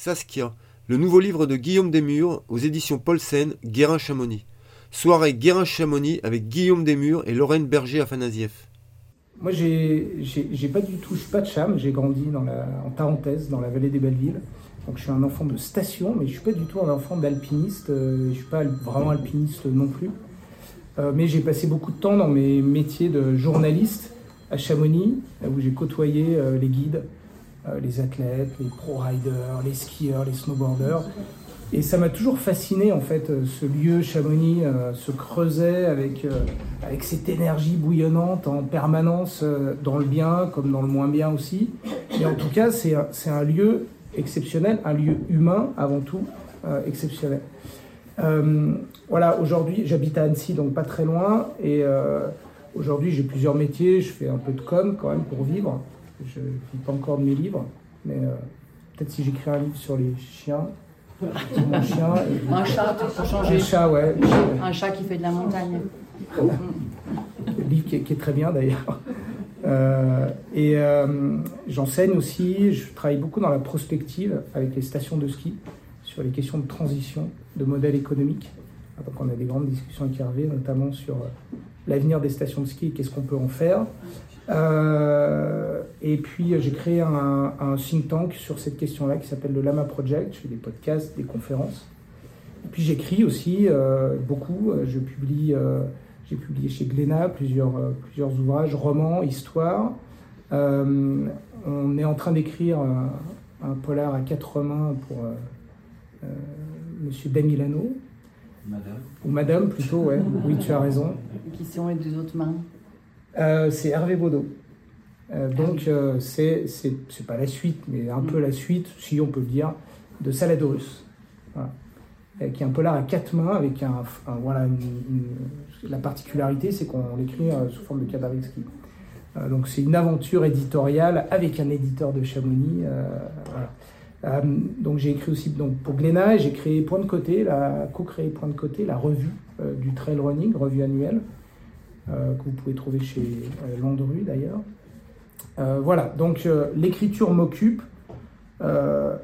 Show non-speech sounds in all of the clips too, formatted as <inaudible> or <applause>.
Saskia, le nouveau livre de Guillaume Desmurs aux éditions Paulsen, Guérin-Chamonix. Soirée Guérin-Chamonix avec Guillaume Desmurs et Lorraine Berger-Afanasieff. Moi, j'ai pas du tout, je suis pas de Cham, j'ai grandi en parenthèse dans la vallée des Belleville. Donc je suis un enfant de station, mais je suis pas du tout un enfant d'alpiniste. Euh, je suis pas vraiment alpiniste non plus. Euh, mais j'ai passé beaucoup de temps dans mes métiers de journaliste à Chamonix, où j'ai côtoyé euh, les guides, les athlètes, les pro-riders, les skieurs, les snowboarders. Et ça m'a toujours fasciné en fait, ce lieu Chamonix, ce creuset avec, avec cette énergie bouillonnante en permanence, dans le bien comme dans le moins bien aussi. Et en tout cas, c'est un lieu exceptionnel, un lieu humain avant tout euh, exceptionnel. Euh, voilà, aujourd'hui, j'habite à Annecy, donc pas très loin, et euh, aujourd'hui, j'ai plusieurs métiers. Je fais un peu de com quand même pour vivre. Je ne vis pas encore de mes livres, mais peut-être si j'écris un livre sur les chiens. Mon chien. <laughs> Un chat, pour changer. Un chat, ouais. Un chat qui fait de la montagne. livre qui est très bien d'ailleurs. Euh, et euh, j'enseigne aussi, je travaille beaucoup dans la prospective avec les stations de ski sur les questions de transition de modèle économique. Donc on a des grandes discussions avec Hervé, notamment sur euh, l'avenir des stations de ski et qu'est-ce qu'on peut en faire. Et puis j'ai créé un, un, think tank sur cette question-là qui s'appelle le Lama Project. Je fais des podcasts, des conférences. Et puis j'écris aussi beaucoup. Je publie j'ai publié chez Glénat plusieurs, euh, plusieurs ouvrages, romans, histoires. Euh, on est en train d'écrire un, polar à quatre mains pour euh, Monsieur Damilano. Madame. Ou Madame plutôt, ouais. oui, tu as raison. Qui sont les deux autres mains C'est Hervé Baudot. donc, c'est, c'est, pas la suite, mais un peu la suite, si on peut le dire, de Saladorus. Voilà. Qui est un polar à quatre mains avec un, voilà, une, la particularité, c'est qu'on l'écrit euh, sous forme de. Euh, donc c'est une aventure éditoriale avec un éditeur de Chamonix. Euh, donc j'ai écrit aussi donc, pour Glénat, j'ai créé Point de Côté, la, co-créé Point de Côté, la revue du trail running, revue annuelle, que vous pouvez trouver chez Landru d'ailleurs. voilà, donc l'écriture m'occupe. par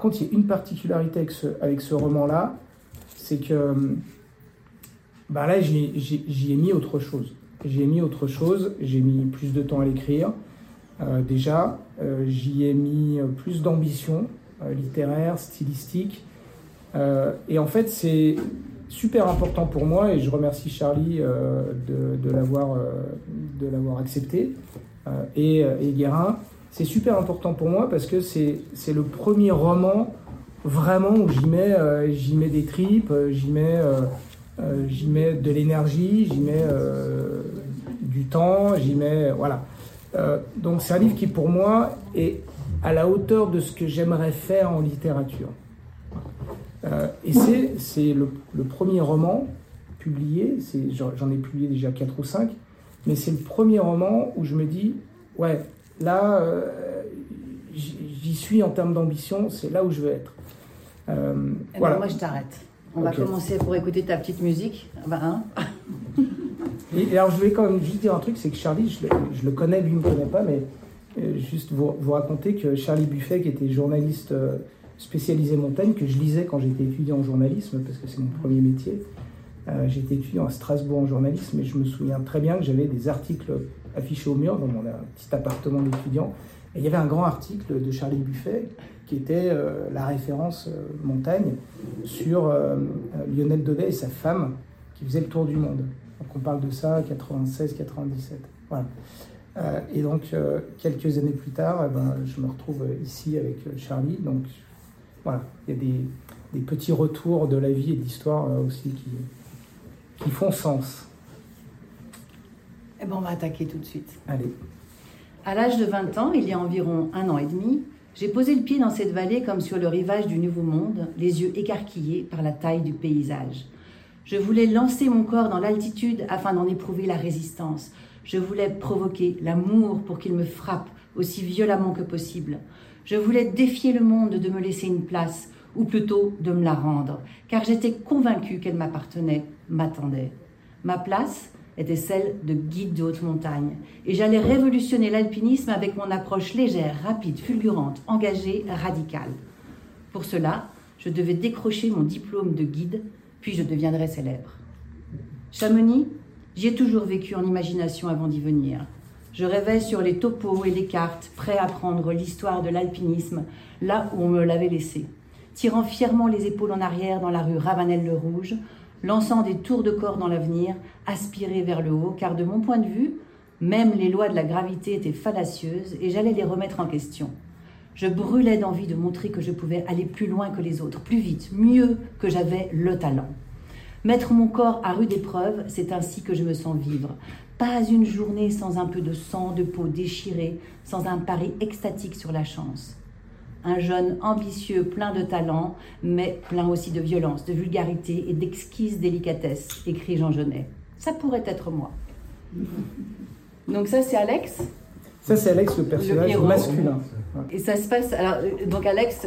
contre, il y a une particularité avec ce, roman-là, c'est que bah là, j'y ai mis autre chose. J'y ai mis autre chose, j'ai mis plus de temps à l'écrire. Euh, déjà, euh, j'y ai mis plus d'ambition euh, littéraire, stylistique. et en fait, c'est super important pour moi, et je remercie Charlie de, de l'avoir accepté, et, et Guérin. C'est super important pour moi parce que c'est le premier roman vraiment où j'y mets, j'y mets des tripes, j'y mets euh, j'y mets de l'énergie, j'y mets euh, du temps, j'y mets. Voilà. Euh, donc c'est un livre qui, pour moi, est à la hauteur de ce que j'aimerais faire en littérature. Et c'est le, le, premier roman publié, j'en ai publié déjà 4 ou 5, mais c'est le premier roman où je me dis, ouais, là, j'y suis en termes d'ambition, c'est là où je veux être. Eh ben, moi, je t'arrête. On va commencer pour écouter ta petite musique. Hein. et, alors, je voulais quand même juste dire un truc c'est que Charlie, je le, connais, lui ne me connaît pas, mais euh, juste vous, vous, raconter que Charlie Buffet, qui était journaliste euh, spécialisé montagne, que je lisais quand j'étais étudiant en journalisme, parce que c'est mon premier métier. Euh, j'étais étudiant à Strasbourg en journalisme, et je me souviens très bien que j'avais des articles affichés au mur dans mon petit appartement d'étudiant. Et il y avait un grand article de Charlie Buffet qui était euh, la référence euh, montagne sur euh, Lionel Daudet et sa femme qui faisaient le tour du monde. Donc on parle de ça 96-97. Voilà. et donc quelques années plus tard, eh ben, je me retrouve ici avec Charlie. Donc voilà, il y a des, des petits retours de la vie et d'histoire aussi qui, qui font sens. Eh ben, on va attaquer tout de suite. Allez. À l'âge de 20 ans, il y a environ un an et demi, j'ai posé le pied dans cette vallée comme sur le rivage du Nouveau Monde, les yeux écarquillés par la taille du paysage. Je voulais lancer mon corps dans l'altitude afin d'en éprouver la résistance. Je voulais provoquer l'amour pour qu'il me frappe aussi violemment que possible. Je voulais défier le monde de me laisser une place, ou plutôt de me la rendre, car j'étais convaincue qu'elle m'appartenait, m'attendait. Ma place, était celle de guide de haute montagne. Et j'allais révolutionner l'alpinisme avec mon approche légère, rapide, fulgurante, engagée, radicale. Pour cela, je devais décrocher mon diplôme de guide, puis je deviendrais célèbre. Chamonix, j'y ai toujours vécu en imagination avant d'y venir. Je rêvais sur les topos et les cartes, prêt à prendre l'histoire de l'alpinisme là où on me l'avait laissé. Tirant fièrement les épaules en arrière dans la rue Ravanel-le-Rouge, lançant des tours de corps dans l'avenir, aspiré vers le haut, car de mon point de vue, même les lois de la gravité étaient fallacieuses et j'allais les remettre en question. Je brûlais d'envie de montrer que je pouvais aller plus loin que les autres, plus vite, mieux que j'avais le talent. Mettre mon corps à rude épreuve, c'est ainsi que je me sens vivre. Pas une journée sans un peu de sang, de peau déchirée, sans un pari extatique sur la chance. Un jeune ambitieux, plein de talent, mais plein aussi de violence, de vulgarité et d'exquise délicatesse, écrit Jean Genet. Ça pourrait être moi. Donc ça, c'est Alex? Ça, c'est Alex, le personnage masculin. Et ça se passe. Alors, donc, Alex,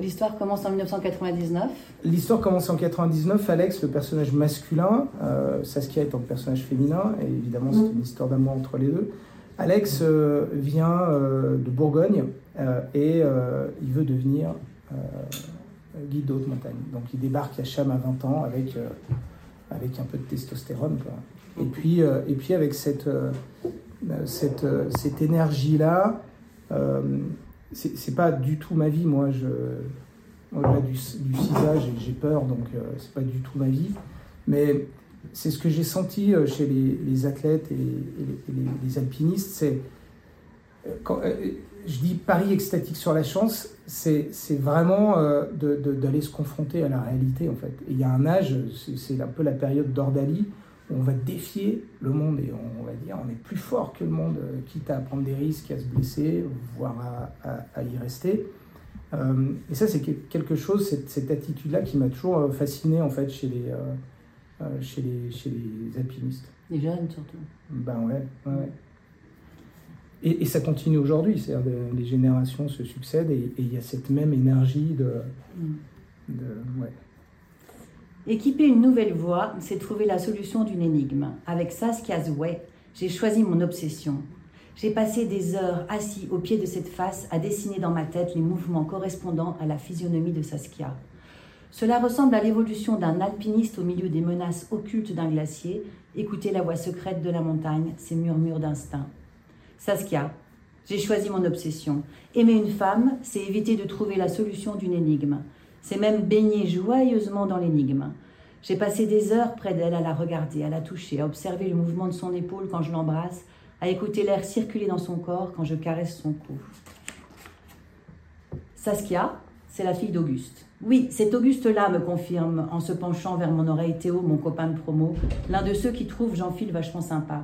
l'histoire commence en 1999. L'histoire commence en 1999. Alex, le personnage masculin, euh, Saskia étant le personnage féminin, et évidemment, c'est une histoire d'amour entre les deux. Alex euh, vient euh, de Bourgogne et il veut devenir guide de haute montagne. Donc, il débarque à Cham à 20 ans avec, avec un peu de testostérone. Et, puis, et puis, avec cette, cette, cette énergie-là, euh, c'est pas du tout ma vie, moi. Je, au-delà du, du cisage, j'ai peur, donc euh, c'est pas du tout ma vie. Mais c'est ce que j'ai senti euh, chez les, athlètes et, les, alpinistes. C'est quand je dis pari extatique sur la chance, c'est vraiment d'aller se confronter à la réalité en fait. Il y a un âge, c'est un peu la période d'Ordalie on va défier le monde et on, va dire on est plus fort que le monde, euh, quitte à prendre des risques, à se blesser, voire à, y rester. Euh, et ça, c'est quelque chose, cette, attitude-là, qui m'a toujours euh, fasciné en fait chez les, chez les, chez les alpinistes. Les jeunes surtout. Ben ouais, ouais. Et, ça continue aujourd'hui, c'est-à-dire les générations se succèdent et il y a cette même énergie de, mm. de ouais. Équiper une nouvelle voie, c'est trouver la solution d'une énigme. Avec Saskia Zouet, j'ai choisi mon obsession. J'ai passé des heures assis au pied de cette face à dessiner dans ma tête les mouvements correspondant à la physionomie de Saskia. Cela ressemble à l'évolution d'un alpiniste au milieu des menaces occultes d'un glacier, écouter la voix secrète de la montagne, ses murmures d'instinct. Saskia, j'ai choisi mon obsession. Aimer une femme, c'est éviter de trouver la solution d'une énigme. C'est même baigner joyeusement dans l'énigme. J'ai passé des heures près d'elle à la regarder, à la toucher, à observer le mouvement de son épaule quand je l'embrasse, à écouter l'air circuler dans son corps quand je caresse son cou. Saskia, c'est la fille d'Auguste. Oui, cet Auguste-là me confirme en se penchant vers mon oreille Théo, mon copain de promo, l'un de ceux qui trouvent Jean-Phil vachement sympa.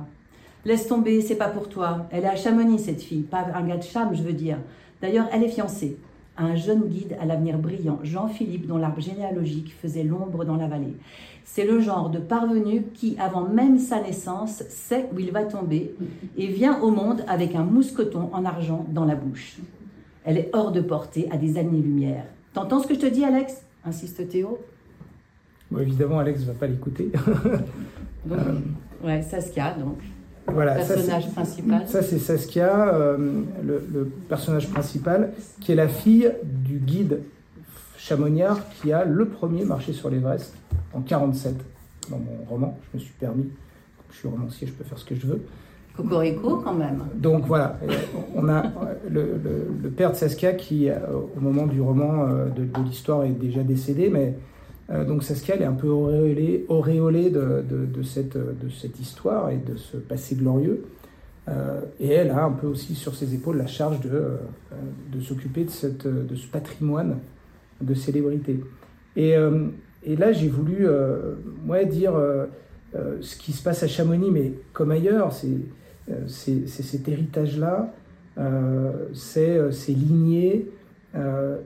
Laisse tomber, c'est pas pour toi. Elle est à Chamonix, cette fille, pas un gars de Cham, je veux dire. D'ailleurs, elle est fiancée un jeune guide à l'avenir brillant, Jean-Philippe, dont l'arbre généalogique faisait l'ombre dans la vallée. C'est le genre de parvenu qui, avant même sa naissance, sait où il va tomber et vient au monde avec un mousqueton en argent dans la bouche. Elle est hors de portée à des années-lumière. T'entends ce que je te dis, Alex? insiste Théo. évidemment, Alex ne va pas l'écouter. <laughs> donc, ouais, Saskia, donc. Voilà, personnage principal. Ça, c'est Saskia, euh, le, personnage principal, qui est la fille du guide chamoniard qui a le premier marché sur l'Everest en 47. Dans mon roman, je me suis permis, je suis romancier, je peux faire ce que je veux. Cocorico quand même. Donc voilà, on a le, père de Saskia qui, euh, au moment du roman euh, de, de l'histoire, est déjà décédé, mais donc Saskia, est un peu auréolée, de, cette, de cette histoire et de ce passé glorieux. Euh, et elle a un peu aussi sur ses épaules la charge de, euh, s'occuper de, ce patrimoine de célébrité. Et, là, j'ai voulu moi, dire ce qui se passe à Chamonix, mais comme ailleurs, c'est cet héritage-là, c'est ces lignées, euh,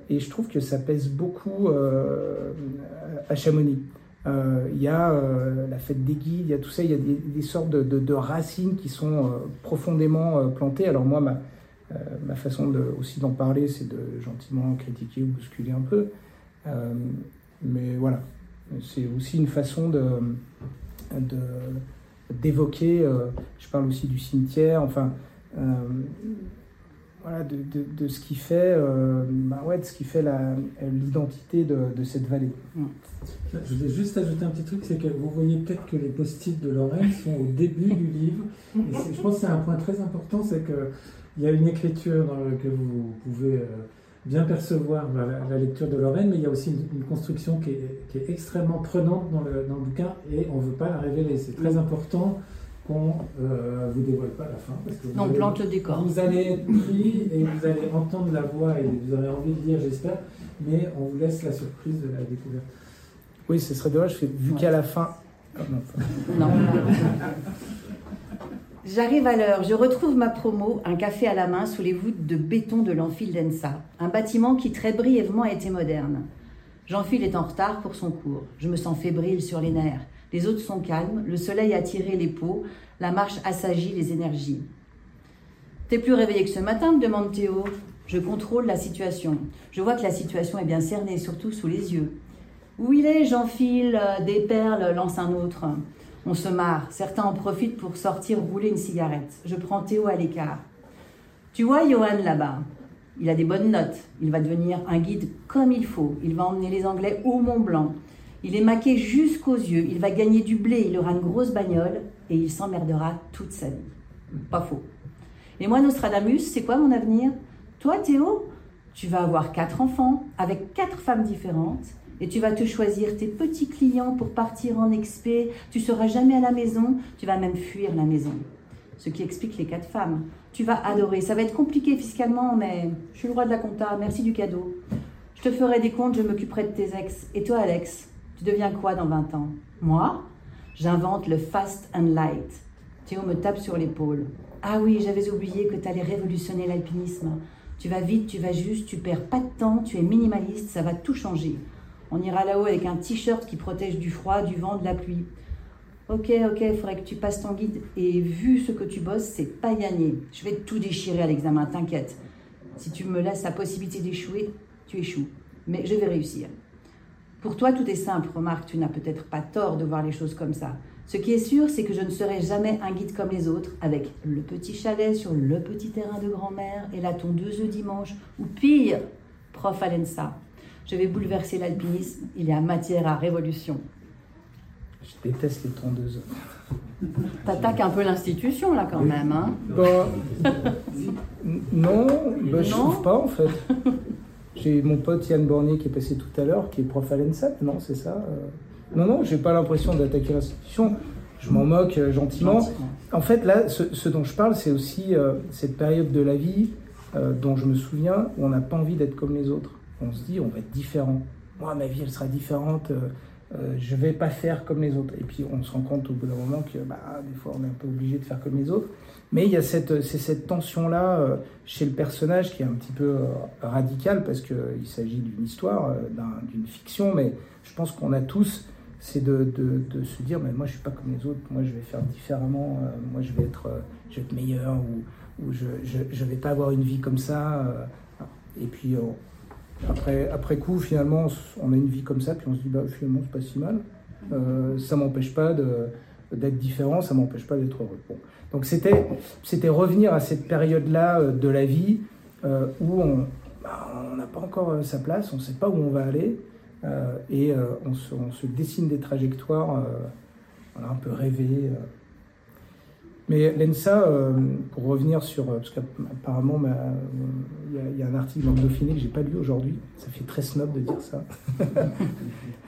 et je trouve que ça pèse beaucoup euh, à Chamonix. Euh, il y a la fête des guides, il y a tout ça, il y a des, sortes de, racines qui sont profondément plantées. Alors moi, ma, façon aussi d'en parler, c'est de gentiment critiquer ou bousculer un peu. mais voilà, c'est aussi une façon de, d'évoquer. je parle aussi du cimetière, enfin, voilà, de, de, de, ce qui fait, bah ouais, de ce qui fait l'identité de, de, cette vallée. Je voulais juste ajouter un petit truc, c'est que vous voyez peut-être que les post-it de Lorraine sont au début du livre. Et je pense que c'est un point très important, c'est qu'il y a une écriture dans que vous pouvez bien percevoir la, lecture de Lorraine, mais il y a aussi une, construction qui est, qui est, extrêmement prenante dans le, dans le, bouquin et on ne veut pas la révéler. C'est très important qu'on ne euh, vous dévoile pas la fin. Parce que vous on plante le décor. Vous allez être pris et vous allez entendre la voix et vous aurez envie de lire, j'espère, mais on vous laisse la surprise de la découverte. Oui, ce serait dommage, vu qu'à la fin. Ah, non. non. <laughs> J'arrive à l'heure, je retrouve ma promo, un café à la main sous les voûtes de béton de l'amphile d'Ensa, un bâtiment qui très brièvement a été moderne. Jean-Phil est en retard pour son cours. Je me sens fébrile sur les nerfs. Les autres sont calmes, le soleil a tiré les peaux, la marche assagit les énergies. T'es plus réveillé que ce matin me demande Théo. Je contrôle la situation. Je vois que la situation est bien cernée, surtout sous les yeux. Où il est, Jean-Phil? Des perles, lance un autre. On se marre. Certains en profitent pour sortir rouler une cigarette. Je prends Théo à l'écart. Tu vois Johan là-bas? Il a des bonnes notes. Il va devenir un guide comme il faut. Il va emmener les Anglais au Mont Blanc. Il est maqué jusqu'aux yeux. Il va gagner du blé. Il aura une grosse bagnole et il s'emmerdera toute sa vie. Pas faux. Et moi, Nostradamus, c'est quoi mon avenir? Toi, Théo, tu vas avoir quatre enfants avec quatre femmes différentes et tu vas te choisir tes petits clients pour partir en expé. Tu seras jamais à la maison, tu vas même fuir la maison. Ce qui explique les quatre femmes. Tu vas adorer. Ça va être compliqué fiscalement, mais je suis le roi de la compta. Merci du cadeau. Je te ferai des comptes, je m'occuperai de tes ex. Et toi, Alex, tu deviens quoi dans 20 ans? Moi J'invente le fast and light. Théo me tape sur l'épaule. Ah oui, j'avais oublié que tu allais révolutionner l'alpinisme. Tu vas vite, tu vas juste, tu perds pas de temps, tu es minimaliste, ça va tout changer. On ira là-haut avec un t-shirt qui protège du froid, du vent, de la pluie. Ok, ok, il faudrait que tu passes ton guide. Et vu ce que tu bosses, c'est pas gagné. Je vais tout déchirer à l'examen, t'inquiète. Si tu me laisses la possibilité d'échouer, tu échoues. Mais je vais réussir. Pour toi, tout est simple. Remarque, tu n'as peut-être pas tort de voir les choses comme ça. Ce qui est sûr, c'est que je ne serai jamais un guide comme les autres, avec le petit chalet sur le petit terrain de grand-mère et la tondeuse le dimanche, ou pire, prof à l'ENSA. Je vais bouleverser l'alpinisme. Il y a matière à révolution. Je déteste les tondeuses. T'attaques un peu l'institution là quand même, hein bah, <laughs> Non, bah, je trouve pas en fait. J'ai mon pote Yann Bornier qui est passé tout à l'heure, qui est prof à l'ENSAP, non, c'est ça euh. Non, non, j'ai pas l'impression d'attaquer l'institution. Je m'en moque euh, gentiment. En fait, là, ce, dont je parle, c'est aussi euh, cette période de la vie dont je me souviens où on n'a pas envie d'être comme les autres on se dit on va être différent. Moi, ma vie, elle sera différente. Euh, euh, je vais pas faire comme les autres. Et puis on se rend compte au bout d'un moment que bah, des fois on est un peu obligé de faire comme les autres. Mais il y a cette, c'est cette tension-là euh, chez le personnage qui est un petit peu radicale parce qu'il s'agit d'une histoire, d'une fiction, mais je pense qu'on a tous, c'est de, de, de, se dire mais moi je suis pas comme les autres, moi je vais faire différemment, moi je vais être, je vais être meilleur ou, je, je, je, vais pas avoir une vie comme ça. et puis après, après coup, finalement, on a une vie comme ça, puis on se dit, bah, finalement, c'est pas si mal. Euh, ça m'empêche pas d'être différent, ça m'empêche pas d'être heureux. Donc c'était, revenir à cette période-là euh, de la vie euh, où on bah, n'a pas encore euh, sa place, on ne sait pas où on va aller, et on se, on, dessine des trajectoires, on un peu rêvé. Mais l'ENSA, euh, pour revenir sur. Euh, parce qu'apparemment, il y, a un article dans le Dauphiné que j'ai pas lu aujourd'hui. Ça fait très snob de dire ça. <laughs>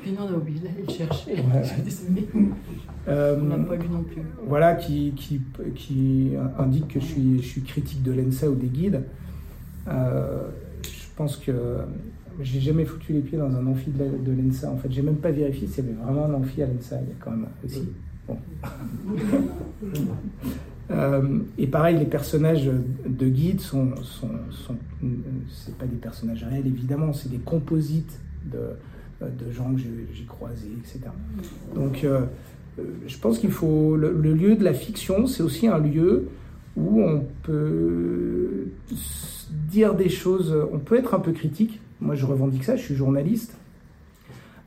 Puis non, on a oublié d'aller le chercher. <laughs> Euh, on n'a pas lu non plus. Voilà, qui, qui, qui, indique que je suis, je suis critique de l'ENSA ou des guides. je pense que j'ai jamais foutu les pieds dans un amphi de l'ENSA. En fait, j'ai même pas vérifié s'il y avait vraiment un amphi à l'ENSA. Il y a quand même aussi. <laughs> Euh, et pareil, les personnages de guide sont, sont, c'est pas des personnages réels évidemment, c'est des composites de, gens que j'ai croisés, etc. Donc, euh, je pense qu'il faut le, lieu de la fiction, c'est aussi un lieu où on peut dire des choses, on peut être un peu critique. Moi, je revendique ça, je suis journaliste.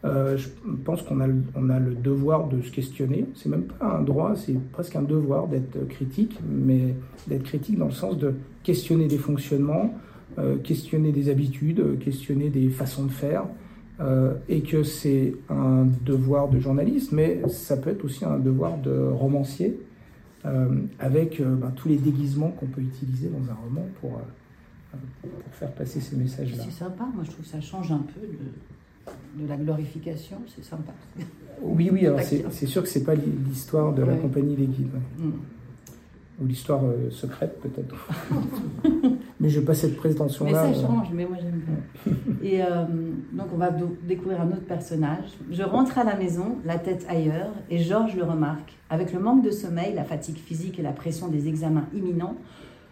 Euh, je pense qu'on a, on a le devoir de se questionner. C'est même pas un droit, c'est presque un devoir d'être critique, mais d'être critique dans le sens de questionner des fonctionnements, euh, questionner des habitudes, questionner des façons de faire, euh, et que c'est un devoir de journaliste, mais ça peut être aussi un devoir de romancier, avec ben, tous les déguisements qu'on peut utiliser dans un roman pour, pour faire passer ces messages-là. C'est sympa, moi je trouve que ça change un peu de de la glorification, c'est sympa. Oui, oui, alors c'est sûr que c'est pas l'histoire de la compagnie des guides. Mm. Ou l'histoire euh, secrète, peut-être. <laughs> mais je n'ai pas cette prétention-là. Mais ça euh. change, mais moi j'aime bien. Et euh, donc on va découvrir un autre personnage. Je rentre à la maison, la tête ailleurs, et Georges le remarque. Avec le manque de sommeil, la fatigue physique et la pression des examens imminents,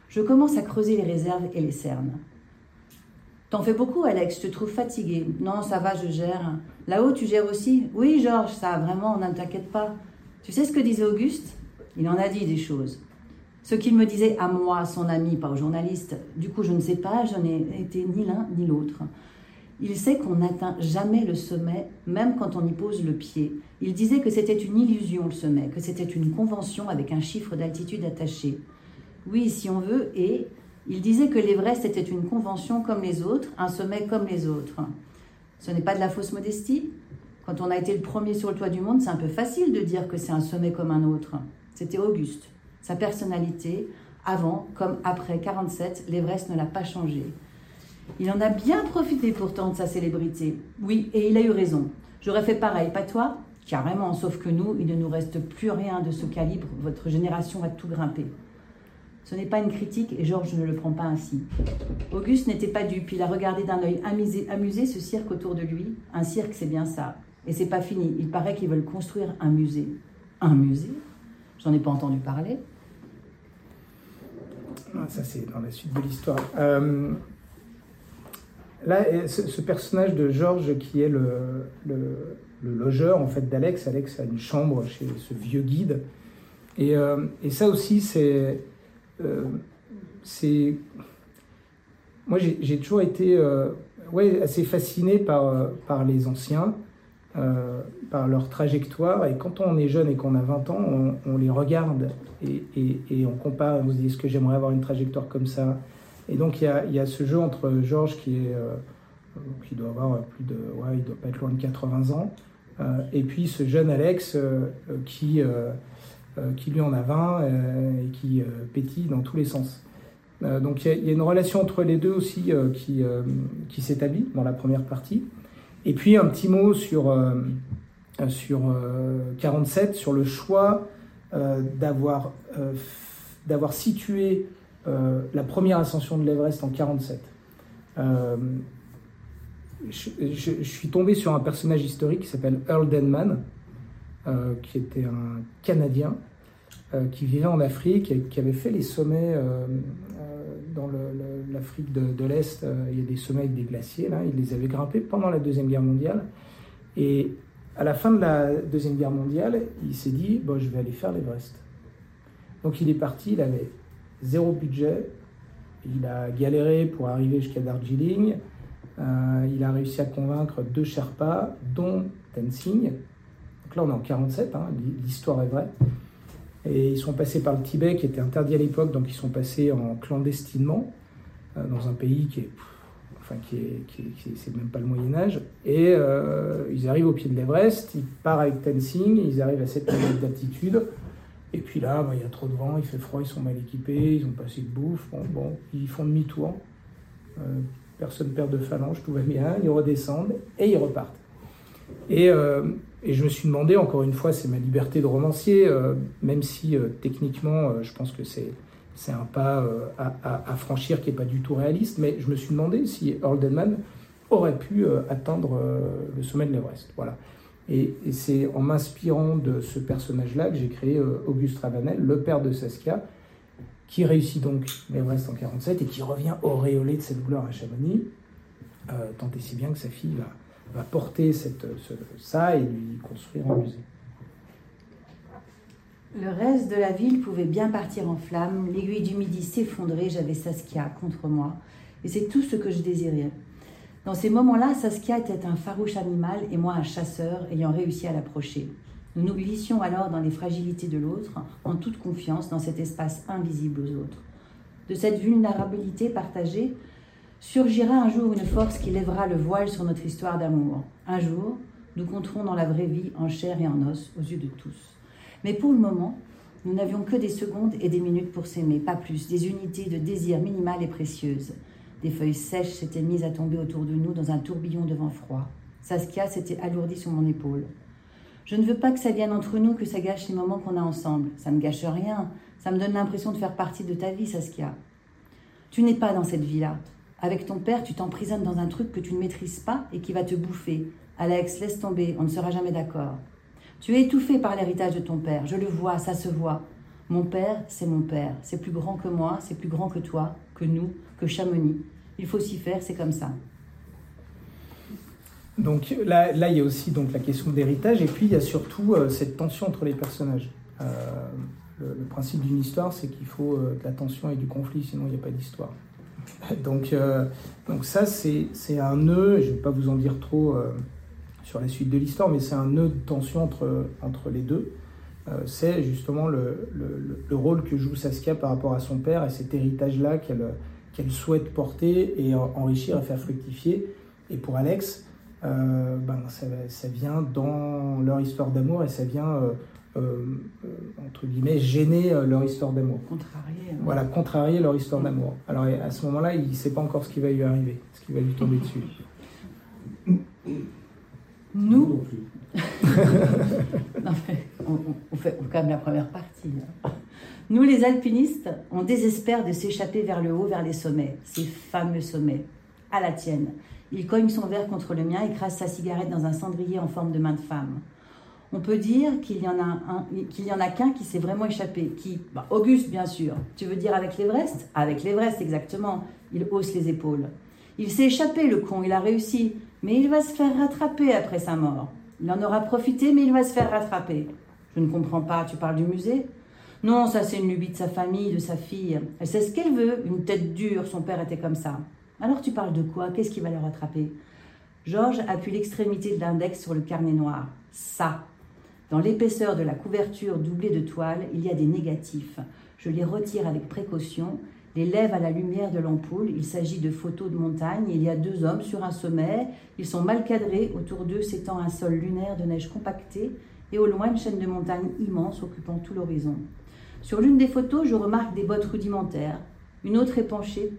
je commence à creuser les réserves et les cernes. T'en fais beaucoup, Alex, je te trouve fatigué. Non, ça va, je gère. Là-haut, tu gères aussi Oui, Georges, ça, vraiment, ne t'inquiète pas. Tu sais ce que disait Auguste? Il en a dit des choses. Ce qu'il me disait à moi, son ami, pas au journaliste. Du coup, je ne sais pas, je n'ai été ni l'un ni l'autre. Il sait qu'on n'atteint jamais le sommet, même quand on y pose le pied. Il disait que c'était une illusion, le sommet, que c'était une convention avec un chiffre d'altitude attaché. Oui, si on veut, et il disait que l'Everest était une convention comme les autres, un sommet comme les autres. Ce n'est pas de la fausse modestie Quand on a été le premier sur le toit du monde, c'est un peu facile de dire que c'est un sommet comme un autre. C'était Auguste. Sa personnalité, avant comme après 47, l'Everest ne l'a pas changé. Il en a bien profité pourtant de sa célébrité. Oui, et il a eu raison. J'aurais fait pareil, pas toi? Carrément, sauf que nous, il ne nous reste plus rien de ce calibre. Votre génération va tout grimper. Ce n'est pas une critique et Georges ne le prend pas ainsi. Auguste n'était pas dupe, il a regardé d'un œil amusé, ce cirque autour de lui. Un cirque, c'est bien ça. Et c'est pas fini, il paraît qu'ils veulent construire un musée. Un musée? J'en ai pas entendu parler. Ah, ça, c'est dans la suite de l'histoire. Euh, là, ce, personnage de Georges qui est le, logeur en fait d'Alex. Alex a une chambre chez ce vieux guide. Et, euh, et ça aussi, c'est euh, c'est. Moi, j'ai toujours été euh, ouais, assez fasciné par, euh, par les anciens, par leur trajectoire. Et quand on est jeune et qu'on a 20 ans, on, les regarde et, et, on compare, on se dit est-ce que j'aimerais avoir une trajectoire comme ça? Et donc, il y a, y a, ce jeu entre Georges qui est. qui doit avoir plus de. Ouais, il doit pas être loin de 80 ans. et puis ce jeune Alex qui, qui lui en a 20 euh, et qui euh, pétille dans tous les sens. donc il y, a une relation entre les deux aussi qui, s'établit dans la première partie. Et puis un petit mot sur, sur 47, sur le choix d'avoir d'avoir situé la première ascension de l'Everest en 47. Je, je, suis tombé sur un personnage historique qui s'appelle Earl Denman, euh, qui était un Canadien euh, qui vivait en Afrique, qui avait fait les sommets euh, dans l'Afrique de, l'Est. il y a des sommets avec des glaciers, là, il les avait grimpés pendant la Deuxième Guerre mondiale. Et à la fin de la Deuxième Guerre mondiale, il s'est dit bon, je vais aller faire l'Everest. Donc il est parti, il avait zéro budget, il a galéré pour arriver jusqu'à Darjeeling. il a réussi à convaincre deux Sherpas, dont Tenzing, là, on est en 47, hein, l'histoire est vraie. Et ils sont passés par le Tibet, qui était interdit à l'époque, donc ils sont passés en clandestinement, euh, dans un pays qui est. Enfin, qui est, c'est même pas le Moyen-Âge. Et euh, ils arrivent au pied de l'Everest, ils partent avec Tenzing, ils arrivent à 7 mètres d'altitude. Et puis là, bah, il y a trop de vent, il fait froid, ils sont mal équipés, ils ont pas assez de bouffe. Bon, bon ils font demi-tour. Euh, personne perd de phalange, tout va bien. Ils redescendent et ils repartent. Et et je me suis demandé, encore une fois, c'est ma liberté de romancier, euh, même si euh, techniquement, euh, je pense que c'est, un pas à, franchir qui n'est pas du tout réaliste, mais je me suis demandé si Holdenman aurait pu atteindre le sommet de l'Everest. Voilà. Et, c'est en m'inspirant de ce personnage-là que j'ai créé Auguste Ravanel, le père de Saskia, qui réussit donc l'Everest en 47 et qui revient auréolé de cette gloire à Chamonix, tant et si bien que sa fille va va porter ça et lui construire un musée. Le reste de la ville pouvait bien partir en flammes, l'aiguille du midi s'effondrait, j'avais Saskia contre moi, et c'est tout ce que je désirais. Dans ces moments-là, Saskia était un farouche animal et moi un chasseur ayant réussi à l'approcher. Nous nous glissions alors dans les fragilités de l'autre, en toute confiance dans cet espace invisible aux autres. De cette vulnérabilité partagée surgira un jour une force qui lèvera le voile sur notre histoire d'amour. Un jour, nous compterons dans la vraie vie en chair et en os aux yeux de tous. Mais pour le moment, nous n'avions que des secondes et des minutes pour s'aimer, pas plus, des unités de désir minimales et précieuses. Des feuilles sèches s'étaient mises à tomber autour de nous dans un tourbillon de vent froid. Saskia s'était alourdie sur mon épaule. Je ne veux pas que ça vienne entre nous, que ça gâche les moments qu'on a ensemble. Ça ne gâche rien. Ça me donne l'impression de faire partie de ta vie, Saskia. Tu n'es pas dans cette vie-là. Avec ton père, tu t'emprisonnes dans un truc que tu ne maîtrises pas et qui va te bouffer. Alex, laisse tomber, on ne sera jamais d'accord. Tu es étouffé par l'héritage de ton père, je le vois, ça se voit. Mon père, c'est mon père, c'est plus grand que moi, c'est plus grand que toi, que nous, que Chamonix. Il faut s'y faire, c'est comme ça. Donc là, là, il y a aussi donc, la question d'héritage, et puis il y a surtout euh, cette tension entre les personnages. Euh, le, principe d'une histoire, c'est qu'il faut euh, de la tension et du conflit, sinon il n'y a pas d'histoire. Donc, donc ça, c'est un nœud, je ne vais pas vous en dire trop sur la suite de l'histoire, mais c'est un nœud de tension entre, entre les deux. c'est justement le, le, le, rôle que joue Saskia par rapport à son père et cet héritage-là qu'elle qu'elle souhaite porter et enrichir et faire fructifier. Et pour Alex, euh, ben, ça, vient dans leur histoire d'amour et ça vient, euh, euh, entre guillemets, gêner leur histoire d'amour. Contrarier. Hein. Voilà, contrarier leur histoire d'amour. Alors à ce moment-là, il ne sait pas encore ce qui va lui arriver, ce qui va lui tomber dessus. Nous, non, <laughs> on, on, fait quand même la première partie. Hein. Nous, les alpinistes, on désespère de s'échapper vers le haut, vers les sommets, ces fameux sommets. À la tienne. Il cogne son verre contre le mien, écrase sa cigarette dans un cendrier en forme de main de femme. On peut dire qu'il y en a un, y en a qu'un qui s'est vraiment échappé. Qui bah, Auguste, bien sûr. Tu veux dire avec l'Everest? Avec l'Everest, exactement. Il hausse les épaules. Il s'est échappé, le con, il a réussi. Mais il va se faire rattraper après sa mort. Il en aura profité, mais il va se faire rattraper. Je ne comprends pas, tu parles du musée? Non, ça c'est une lubie de sa famille, de sa fille. Elle sait ce qu'elle veut, une tête dure, son père était comme ça. Alors tu parles de quoi? Qu'est-ce qui va le rattraper? Georges appuie l'extrémité de l'index sur le carnet noir. Ça. Dans l'épaisseur de la couverture doublée de toile, il y a des négatifs. Je les retire avec précaution, les lève à la lumière de l'ampoule. Il s'agit de photos de montagne. Il y a deux hommes sur un sommet. Ils sont mal cadrés. Autour d'eux s'étend un sol lunaire de neige compactée et au loin une chaîne de montagnes immense occupant tout l'horizon. Sur l'une des photos, je remarque des bottes rudimentaires. Une autre est penchée,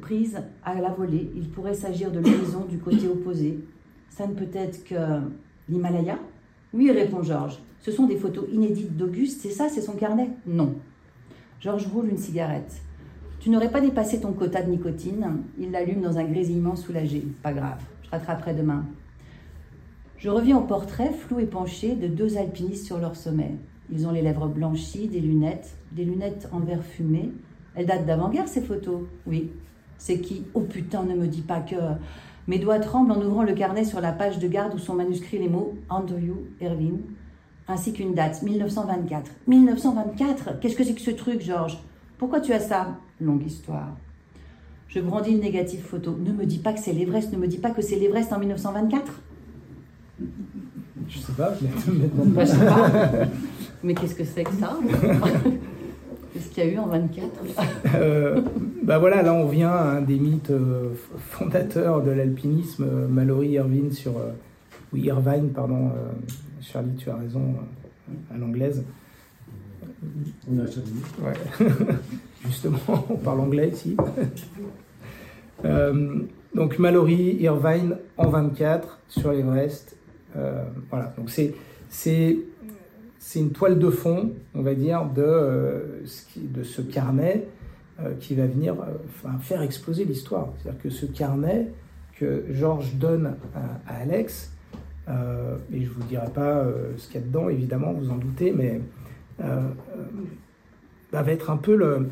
prise à la volée. Il pourrait s'agir de l'horizon du côté opposé. Ça ne peut être que l'Himalaya Oui, répond Georges. Ce sont des photos inédites d'Auguste, c'est ça, c'est son carnet? Non. Georges roule une cigarette. Tu n'aurais pas dépassé ton quota de nicotine? Il l'allume dans un grésillement soulagé. Pas grave, je rattraperai demain. Je reviens au portrait, flou et penché, de deux alpinistes sur leur sommet. Ils ont les lèvres blanchies, des lunettes, des lunettes en verre fumé. Elles datent d'avant-guerre, ces photos? Oui. C'est qui? Oh putain, ne me dis pas que. Mes doigts tremblent en ouvrant le carnet sur la page de garde où sont manuscrits les mots Andrew Irving, ainsi qu'une date, 1924. 1924 Qu'est-ce que c'est que ce truc, Georges? Pourquoi tu as ça? Longue histoire. Je brandis le négatif photo. Ne me dis pas que c'est l'Everest, ne me dis pas que c'est l'Everest en 1924. Je sais pas, je bah, <laughs> sais pas. Mais qu'est-ce que c'est que ça? <laughs> Qu'est-ce qu'il y a eu en 24 <laughs> euh, Bah voilà, là on vient à un des mythes euh, fondateurs de l'alpinisme, euh, Mallory Irvine sur. oui, Irvine, pardon, Charlie, tu as raison, à l'anglaise. On a Charlie. Ouais. <laughs> Justement, on parle anglais ici. <laughs> donc Mallory Irvine en 24 sur l'Everest. voilà, donc c'est c'est une toile de fond, on va dire, de, euh, ce carnet euh, qui va venir euh, faire exploser l'histoire. C'est-à-dire que ce carnet que Georges donne à, Alex, et je ne vous dirai pas ce qu'il y a dedans, évidemment, vous en doutez, mais va être un peu le,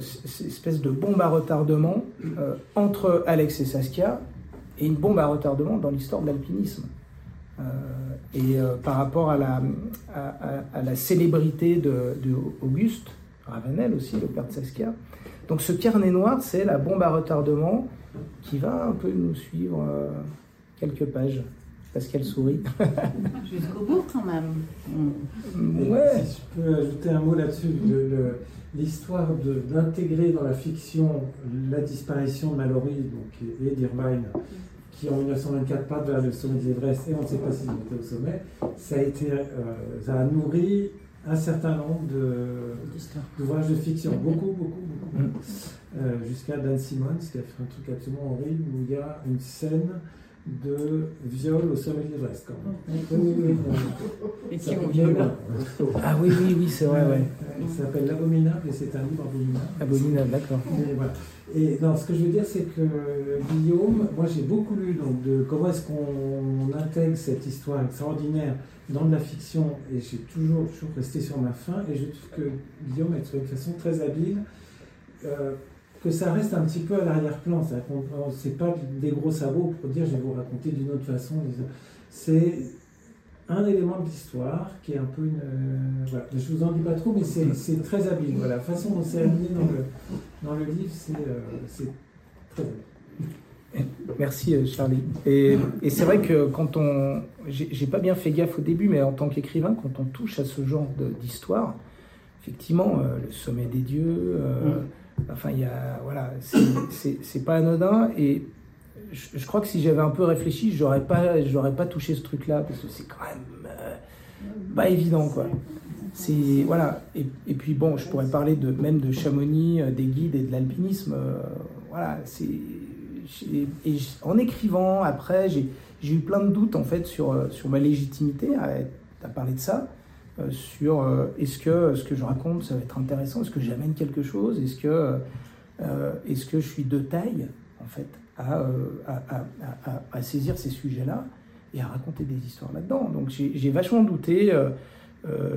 cette espèce de bombe à retardement entre Alex et Saskia, et une bombe à retardement dans l'histoire de l'alpinisme. Euh, et euh, par rapport à la, à, la célébrité de, Auguste, Ravenel aussi, le père de Saskia. Donc ce carnet noir, c'est la bombe à retardement qui va un peu nous suivre euh, quelques pages parce qu'elle sourit. <laughs> Jusqu'au bout quand même. Ouais. Si je peux ajouter un mot là-dessus, l'histoire d'intégrer dans la fiction la disparition de Mallory donc, et d'Irvine, qui en 1924 partent vers le sommet de l'Everest et on ne sait pas s'ils étaient au sommet, ça a, été, euh, ça a nourri un certain nombre de- d'ouvrages de fiction, beaucoup, beaucoup, beaucoup. Mm. Euh, Jusqu'à Dan Simmons qui a fait un truc absolument horrible où il y a une scène de viol au sommet de l'Everest quand même. Oui, oui, oui. Et qui ont s'appelle- violé. Ah oui, oui, oui, c'est vrai, ouais. Il s'appelle L'Abominable et c'est un livre abominable. Abominable, d'accord. Et, voilà. Et non, ce que je veux dire, c'est que Guillaume, moi j'ai beaucoup lu donc, de comment est-ce qu'on intègre cette histoire extraordinaire dans de la fiction, et j'ai toujours, toujours resté sur ma faim, et je trouve que Guillaume a trouvé de façon très habile euh, que ça reste un petit peu à l'arrière-plan, c'est pas des gros sabots pour dire je vais vous raconter d'une autre façon. C'est un élément de l'histoire qui est un peu une. euh, voilà. Je vous en dis pas trop, mais c'est très habile. Voilà. La façon dont c'est amené dans le, dans le livre, c'est euh, très habile. Merci euh, Charlie. Et, et c'est vrai que quand on, j'ai pas bien fait gaffe au début, mais en tant qu'écrivain, quand on touche à ce genre d'histoire, effectivement, euh, le sommet des dieux, euh, enfin il y a, voilà, c'est- pas anodin. Et je, crois que si j'avais un peu réfléchi, j'aurais pas, j'aurais pas touché ce truc-là parce que c'est quand même euh, pas évident, quoi. C'est voilà. Et, et puis bon, je pourrais parler de même de Chamonix, euh, des guides et de l'alpinisme. euh, voilà, c'est et en écrivant après, j'ai eu plein de doutes en fait sur sur ma légitimité à, à parler de ça. Euh, sur euh, est-ce que ce que je raconte ça va être intéressant, est-ce que j'amène quelque chose, est-ce que euh, est-ce que je suis de taille en fait à, à, à- à- saisir ces sujets-là et à raconter des histoires là-dedans? Donc j'ai vachement douté.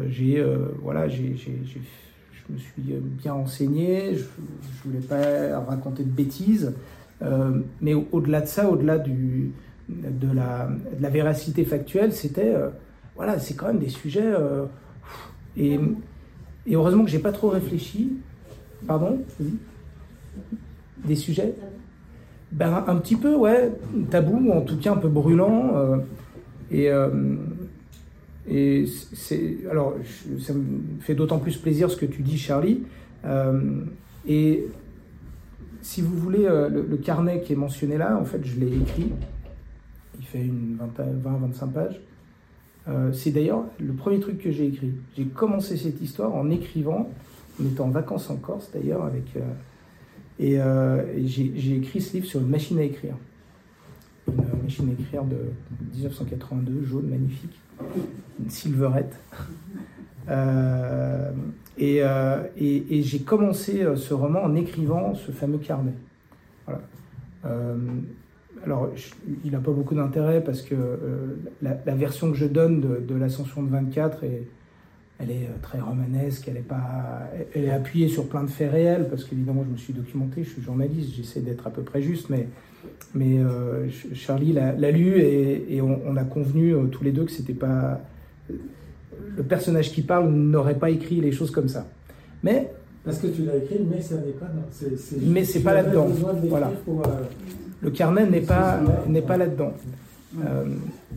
j'ai voilà, je me suis bien renseigné. Je, je voulais pas raconter de bêtises, mais au- au-delà de ça, au-delà du de la, de la véracité factuelle, c'était voilà, c'est quand même des sujets euh, et, heureusement que j'ai pas trop réfléchi. Pardon. Des sujets. Ben, un petit peu, ouais, tabou, ou en tout cas un peu brûlant. euh, et euh, et c'est alors ça me fait d'autant plus plaisir ce que tu dis, Charlie. Et si vous voulez, le, le carnet qui est mentionné là, en fait, je l'ai écrit. Il fait une 20-25 pages. Euh, c'est d'ailleurs le premier truc que j'ai écrit. J'ai commencé cette histoire en écrivant. On était en vacances en Corse d'ailleurs avec. euh, et euh, j'ai écrit ce livre sur une machine à écrire. Une machine à écrire de 1982, jaune, magnifique. Une Silverette. Et et- j'ai commencé ce roman en écrivant ce fameux carnet. Voilà. Alors, je- il n'a pas beaucoup d'intérêt parce que euh, la, la version que je donne de, de l'ascension de 24 est, elle est euh, très romanesque, elle est, pas, elle est appuyée sur plein de faits réels, parce qu'évidemment je me suis documenté, je suis journaliste, j'essaie d'être à peu près juste, mais, mais euh, Ch- Charlie l'a lu et, et on, on a convenu euh, tous les deux que c'était pas... Le personnage qui parle n'aurait pas écrit les choses comme ça. Mais Parce que tu l'as écrit, mais ça n'est pas. non, c'est- Mais c'est pas là-dedans. Voilà. pour, le carnet n'est pas, n'est pas là-dedans. Euh,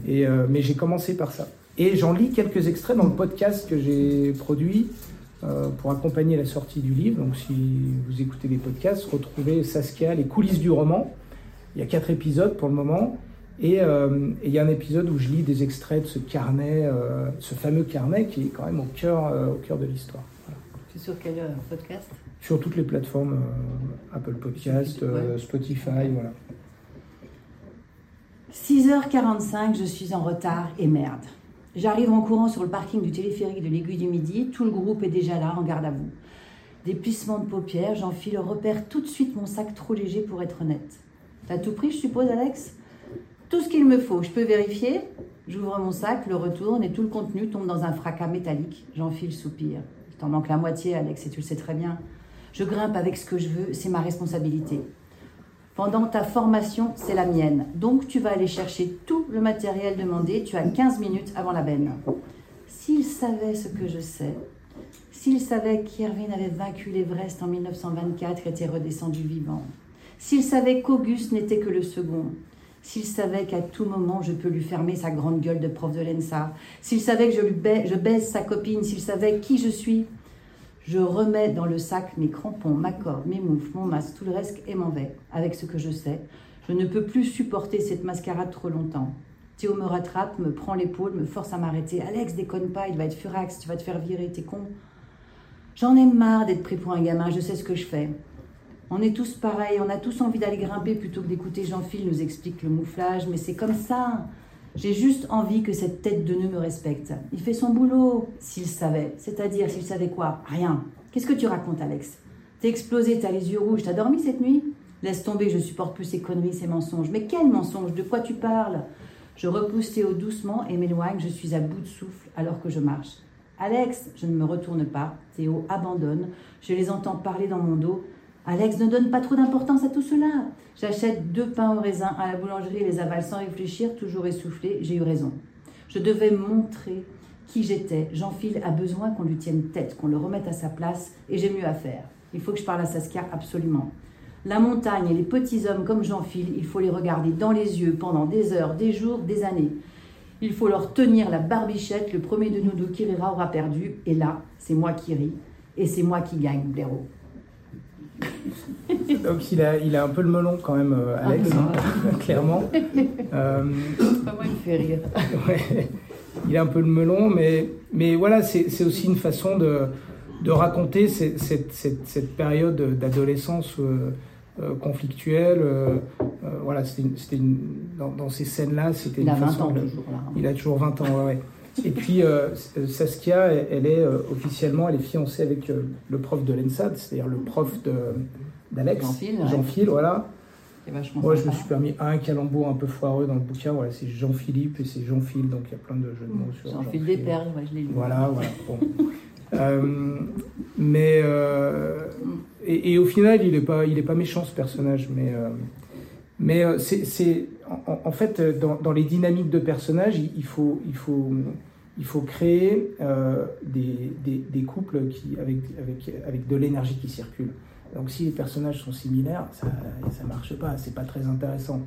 et, euh, mais j'ai commencé par ça. Et j'en lis quelques extraits dans le podcast que j'ai produit euh, pour accompagner la sortie du livre. Donc si vous écoutez les podcasts, retrouvez Saskia, les coulisses du roman. Il y a quatre épisodes pour le moment. Et et il y a un épisode où je lis des extraits de ce carnet, ce fameux carnet qui est quand même au cœur, au cœur de l'histoire. Voilà. C'est sur quel podcast? Sur toutes les plateformes, Apple Podcast, Spotify, voilà. 6h45, je suis en retard et merde. J'arrive en courant sur le parking du téléphérique de l'Aiguille du Midi. Tout le groupe est déjà là, en garde à vous. Des plissements de paupières, j'enfile, repère tout de suite mon sac trop léger pour être honnête. T'as tout pris, je suppose, Alex? Tout ce qu'il me faut, je peux vérifier? J'ouvre mon sac, le retourne et tout le contenu tombe dans un fracas métallique. J'enfile, soupire. Il t'en manque la moitié, Alex, et tu le sais très bien. Je grimpe avec ce que je veux, c'est ma responsabilité. Pendant ta formation, c'est la mienne. Donc tu vas aller chercher tout le matériel demandé. Tu as 15 minutes avant la benne. S'il savait ce que je sais, s'il savait qu'Irvine avait vaincu l'Everest en 1924 et était redescendu vivant, S'il savait qu'Auguste n'était que le second, s'il savait qu'à tout moment je peux lui fermer sa grande gueule de prof de l'ENSA, s'il savait que je, baise sa copine, s'il savait qui je suis, je remets dans le sac mes crampons, ma corde, mes moufles, mon masque, tout le reste et m'en vais avec ce que je sais. Je ne peux plus supporter cette mascarade trop longtemps. Théo me rattrape, me prend l'épaule, me force à m'arrêter. Alex, déconne pas, il va être furax, tu vas te faire virer, t'es con. J'en ai marre d'être pris pour un gamin, je sais ce que je fais. On est tous pareils, on a tous envie d'aller grimper plutôt que d'écouter Jean-Phil nous explique le mouflage, mais c'est comme ça. J'ai juste envie que cette tête de nœud me respecte. Il fait son boulot, s'il savait. C'est-à-dire, s'il savait quoi? Rien. Qu'est-ce que tu racontes, Alex? T'es explosé, t'as les yeux rouges, t'as dormi cette nuit? Laisse tomber, je supporte plus ces conneries, ces mensonges. Mais quel mensonge? De quoi tu parles? Je repousse Théo doucement et m'éloigne, je suis à bout de souffle alors que je marche. Alex, je ne me retourne pas. Théo abandonne. Je les entends parler dans mon dos. Alex ne donne pas trop d'importance à tout cela. J'achète deux pains au raisin à la boulangerie et les avale sans réfléchir, toujours essoufflé. J'ai eu raison. Je devais montrer qui j'étais. Jean-Phil a besoin qu'on lui tienne tête, qu'on le remette à sa place, et j'ai mieux à faire. Il faut que je parle à Saskia absolument. La montagne et les petits hommes comme Jean-Phil, il faut les regarder dans les yeux pendant des heures, des jours, des années. Il faut leur tenir la barbichette. Le premier de nous deux qui rira aura perdu. Et là, c'est moi qui ris. Et c'est moi qui gagne, blaireau. <laughs> Donc il a, il a un peu le melon quand même, euh, Alex, Ah, hein, <laughs> clairement. <laughs> Euh, Pas moi, il me fait rire. ouais, il a un peu le melon, mais, mais voilà, c'est aussi une façon de, de raconter cette, cette, cette, cette période d'adolescence euh, euh, conflictuelle. voilà, c'était dans, dans ces scènes-là, c'était Il une a 20 façon ans de- toujours là. Il a toujours 20 ans, ouais. ouais. Et puis euh, Saskia, elle, est euh, officiellement, elle est fiancée avec euh, le prof de l'ENSAD, c'est-à-dire le prof de- d'Alex, Jean-Phil. Jean-Phil, voilà. Moi, je me suis permis un calembour un peu foireux dans le bouquin. Voilà, c'est Jean-Philippe et c'est Jean-Phil, donc il y a plein de jeux de mots sur Jean-Phil des perles, ouais, je l'ai lu. Voilà, voilà. bon. Mais et, et au final, il est pas, il est pas méchant ce personnage, mais mais euh, c'est, en, fait euh, dans, les dynamiques de personnages, il, faut, créer euh, des, couples avec de l'énergie qui circule. Donc si les personnages sont similaires, ça ça marche pas, c'est pas très intéressant.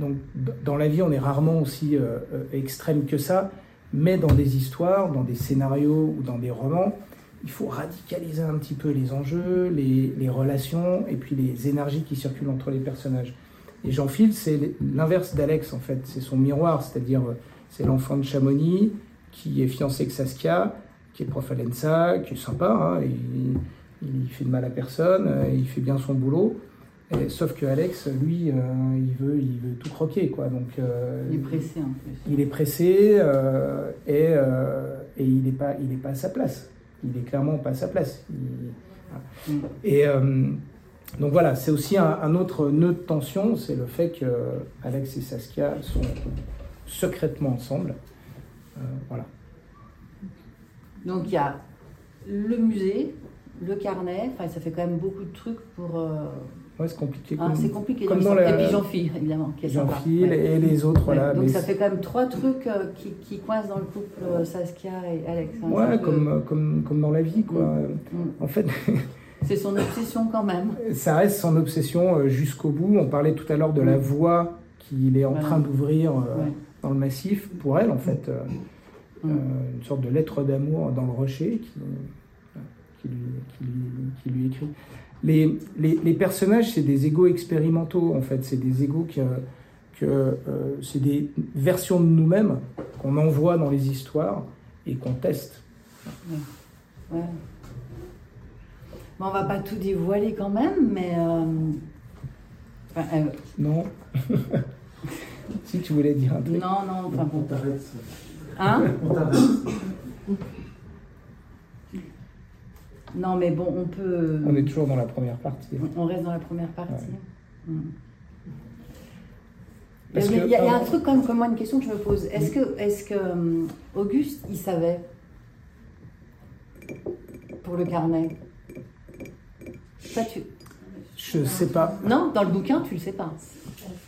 Donc dans la vie, on est rarement aussi extrême que ça, mais dans des histoires, dans des scénarios ou dans des romans, il faut radicaliser un petit peu les enjeux, les relations et puis les énergies qui circulent entre les personnages. Et Jean-Phil, c'est l'inverse d'Alex en fait, c'est son miroir, c'est-à-dire euh, c'est l'enfant de Chamonix qui est fiancé avec Saskia, qui est prof à l'ENSA, qui est sympa, hein, il, il fait de mal à personne, euh, il fait bien son boulot. Et- sauf que Alex, lui, euh, il veut, il veut tout croquer, quoi. Donc, euh, Il est pressé en plus. il est pressé euh, et, et il n'est pas, il est pas à sa place. Il est clairement pas à sa place. Il- voilà. Mm. Et donc voilà, c'est aussi un, un autre nœud de tension, c'est le fait que Alex et Saskia sont secrètement ensemble. Euh, voilà. Donc il y a le musée, le carnet, enfin ça fait quand même beaucoup de trucs pour. euh, Ouais, c'est compliqué. comme- c'est compliqué. comme donc, dans la- Et puis Jean-Phil, évidemment, qui est Ouais. et les autres, Ouais, voilà. donc mais ça fait quand même trois trucs euh, qui, qui coincent dans le couple euh, Saskia et Alex. hein. Ouais, comme, comme, comme dans la vie, quoi. Mm. En fait, C'est son obsession quand même. ça reste son obsession euh, jusqu'au bout. On parlait tout à l'heure de la voie qu'il est en Voilà. train d'ouvrir euh, Ouais. dans le massif. Pour elle, en fait, euh, une sorte de lettre d'amour dans le rocher qui, qui, lui, qui lui- qui lui écrit. Les, les, les personnages, c'est des égaux expérimentaux, en fait. C'est des égaux que, que euh, c'est des versions de nous-mêmes qu'on envoie dans les histoires et qu'on teste. Ouais. Bon, on va pas tout dévoiler quand même, mais. euh, enfin, euh, Non <laughs> Si tu voulais dire un truc. non, non, enfin On bon. t'arrête. Hein On t'arrête. Non, mais bon, on peut. On est toujours dans la première partie. On reste dans la première partie. Ouais. Parce Mais que- il y, a il y a un pardon. truc comme, comme moi, une question que je me pose. Est-ce que, est que Auguste, il savait pour le carnet? Ça, tu... Je sais pas. Non, dans le bouquin, tu le sais pas.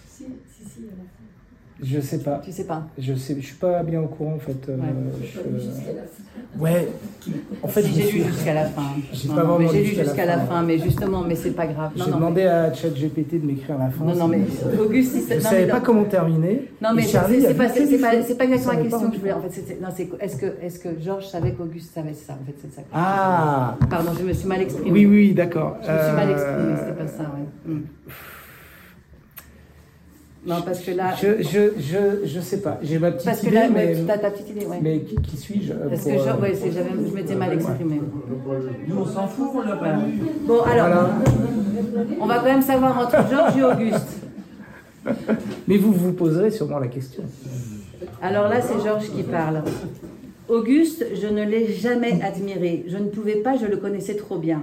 Si, si, si, à la fin. Je sais pas. Tu sais pas Je sais, je suis pas bien au courant en fait. euh, Ouais. je- Ouais. En fait, j'ai suis- lu jusqu'à la fin. <laughs> J'ai Non, pas non, vraiment mais j'ai lu jusqu'à la jusqu'à la fin. mais justement, mais c'est pas grave. J'ai demandé à ChatGPT de m'écrire la fin. mais... non, non, mais Auguste, il Je non, savais mais pas non. comment terminer. Non, mais c'est Charlie c'est a pas, pas, pas exactement la pas question que je voulais. En fait, c'est est-ce que, est-ce que Georges savait qu'Auguste savait ça En fait, c'est ça. Ah. Pardon, je me suis mal exprimée. Oui, oui, d'accord. Je me suis mal exprimée, Euh, c'était pas ça, ouais. Hmm. Non, parce que là, Je, je, je, je sais pas. J'ai ma petite parce que idée, là, mais, ouais, tu as ta petite idée, ouais. mais qui, qui suis-je euh, Parce pour, que euh, genre, ouais, c'est- j'avais, je m'étais mal exprimée. Nous, on s'en fout, on l'a pas. Bon, alors, Voilà. on va quand même savoir entre Georges et Auguste. Mais vous vous poserez sûrement la question. Alors là, c'est Georges qui parle. Auguste, je ne l'ai jamais admiré. Je ne pouvais pas, je le connaissais trop bien.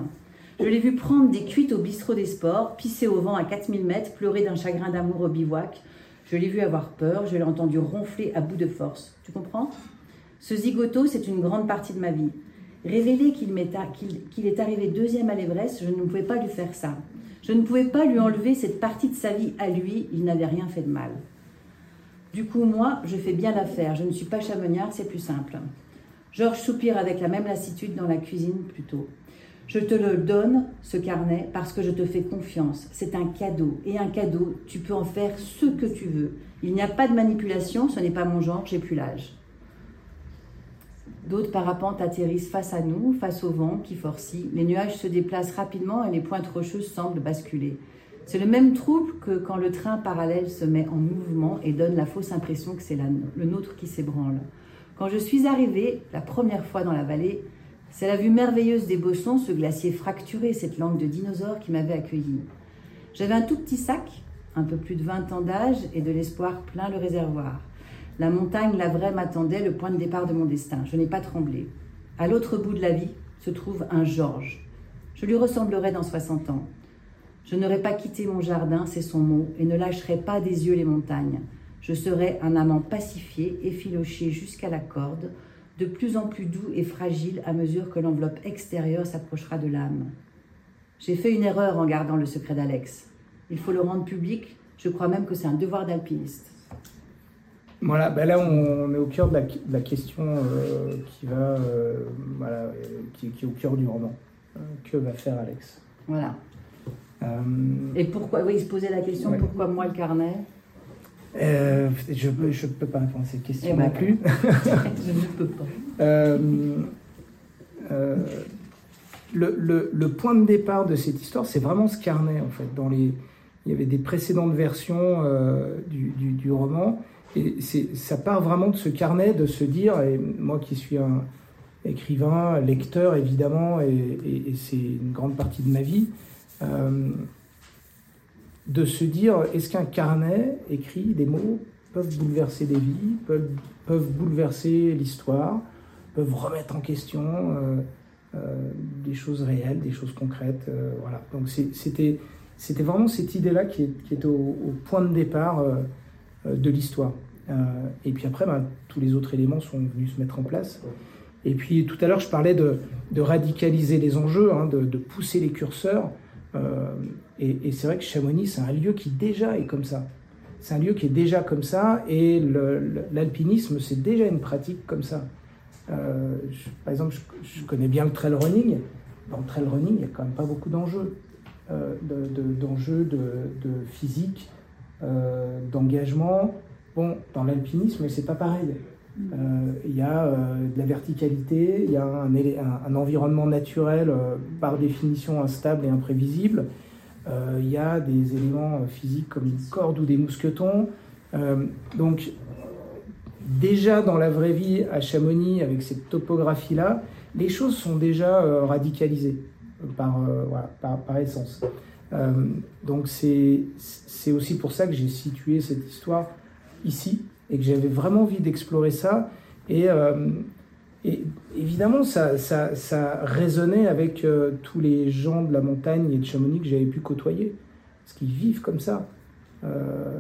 Je l'ai vu prendre des cuites au bistrot des sports, pisser au vent à 4000 mètres, pleurer d'un chagrin d'amour au bivouac. Je l'ai vu avoir peur, je l'ai entendu ronfler à bout de force. Tu comprends? Ce zigoto, c'est une grande partie de ma vie. Révéler qu'il est arrivé deuxième à l'Everest, je ne pouvais pas lui faire ça. Je ne pouvais pas lui enlever cette partie de sa vie à lui, il n'avait rien fait de mal. Du coup, moi, je fais bien l'affaire. Je ne suis pas chamonnière, c'est plus simple. Georges soupire avec la même lassitude dans la cuisine plutôt. Je te le donne, ce carnet, parce que je te fais confiance. C'est un cadeau. Et un cadeau, tu peux en faire ce que tu veux. Il n'y a pas de manipulation, ce n'est pas mon genre, j'ai plus l'âge. D'autres parapentes atterrissent face à nous, face au vent qui forcit. Les nuages se déplacent rapidement et les pointes rocheuses semblent basculer. C'est le même trouble que quand le train parallèle se met en mouvement et donne la fausse impression que c'est le nôtre qui s'ébranle. Quand je suis arrivée, la première fois dans la vallée, c'est la vue merveilleuse des bossons, ce glacier fracturé, cette langue de dinosaure qui m'avait accueillie. J'avais un tout petit sac, un peu plus de 20 ans d'âge, et de l'espoir plein le réservoir. La montagne, la vraie, m'attendait, le point de départ de mon destin. Je n'ai pas tremblé. À l'autre bout de la vie se trouve un Georges. Je lui ressemblerai dans 60 ans. Je n'aurais pas quitté mon jardin, c'est son mot, et ne lâcherai pas des yeux les montagnes. Je serai un amant pacifié, effiloché jusqu'à la corde, de plus en plus doux et fragile à mesure que l'enveloppe extérieure s'approchera de l'âme. J'ai fait une erreur en gardant le secret d'Alex. Il faut le rendre public, je crois même que c'est un devoir d'alpiniste. Voilà, ben là on est au cœur de la, de la question euh, qui va, euh, voilà, qui, qui est au cœur du roman. Euh, que va faire Alex? Voilà. Euh, Et pourquoi, oui, il se posait la question, Ouais. pourquoi moi le carnet? Euh, Je je peux pas répondre à cette question Eh ben, non plus. <laughs> Je ne peux pas. Euh, euh, le, le- le point de départ de cette histoire, c'est vraiment ce carnet en fait. Dans les, il y avait des précédentes versions euh, du, du- du roman, et ça part vraiment de ce carnet, de se dire, et moi qui suis un écrivain, lecteur évidemment, et, et- et c'est une grande partie de ma vie, de se dire, est-ce qu'un carnet écrit des mots peuvent bouleverser des vies, peuvent, peuvent bouleverser l'histoire, peuvent remettre en question euh, euh, des choses réelles, des choses concrètes. euh, voilà. Donc c'était vraiment cette idée-là qui est, qui est au, point de départ de l'histoire. Et puis après, ben, tous les autres éléments sont venus se mettre en place. Et puis tout à l'heure, je parlais de, de radicaliser les enjeux, hein, de, de pousser les curseurs. Euh, et c'est vrai que Chamonix, c'est un lieu qui déjà est comme ça. C'est un lieu qui est déjà comme ça, et l'alpinisme, c'est déjà une pratique comme ça. Euh, par exemple, je, connais bien le trail running. Dans le trail running, il n'y a quand même pas beaucoup d'enjeux. Euh, de- de- d'enjeux de, de physique, d'engagement. Bon, dans l'alpinisme, c'est pas pareil. Euh, Il y a euh, de la verticalité, il y a un, environnement naturel euh, par définition instable et imprévisible. Il y a des éléments physiques comme une corde ou des mousquetons. Donc, déjà dans la vraie vie à Chamonix, avec cette topographie-là, les choses sont déjà radicalisées par, essence. Donc c'est aussi pour ça que j'ai situé cette histoire ici et que j'avais vraiment envie d'explorer ça. Et, euh, et évidemment, ça, ça, ça résonnait avec euh, tous les gens de la montagne et de Chamonix que j'avais pu côtoyer, parce qu'ils vivent comme ça. Euh,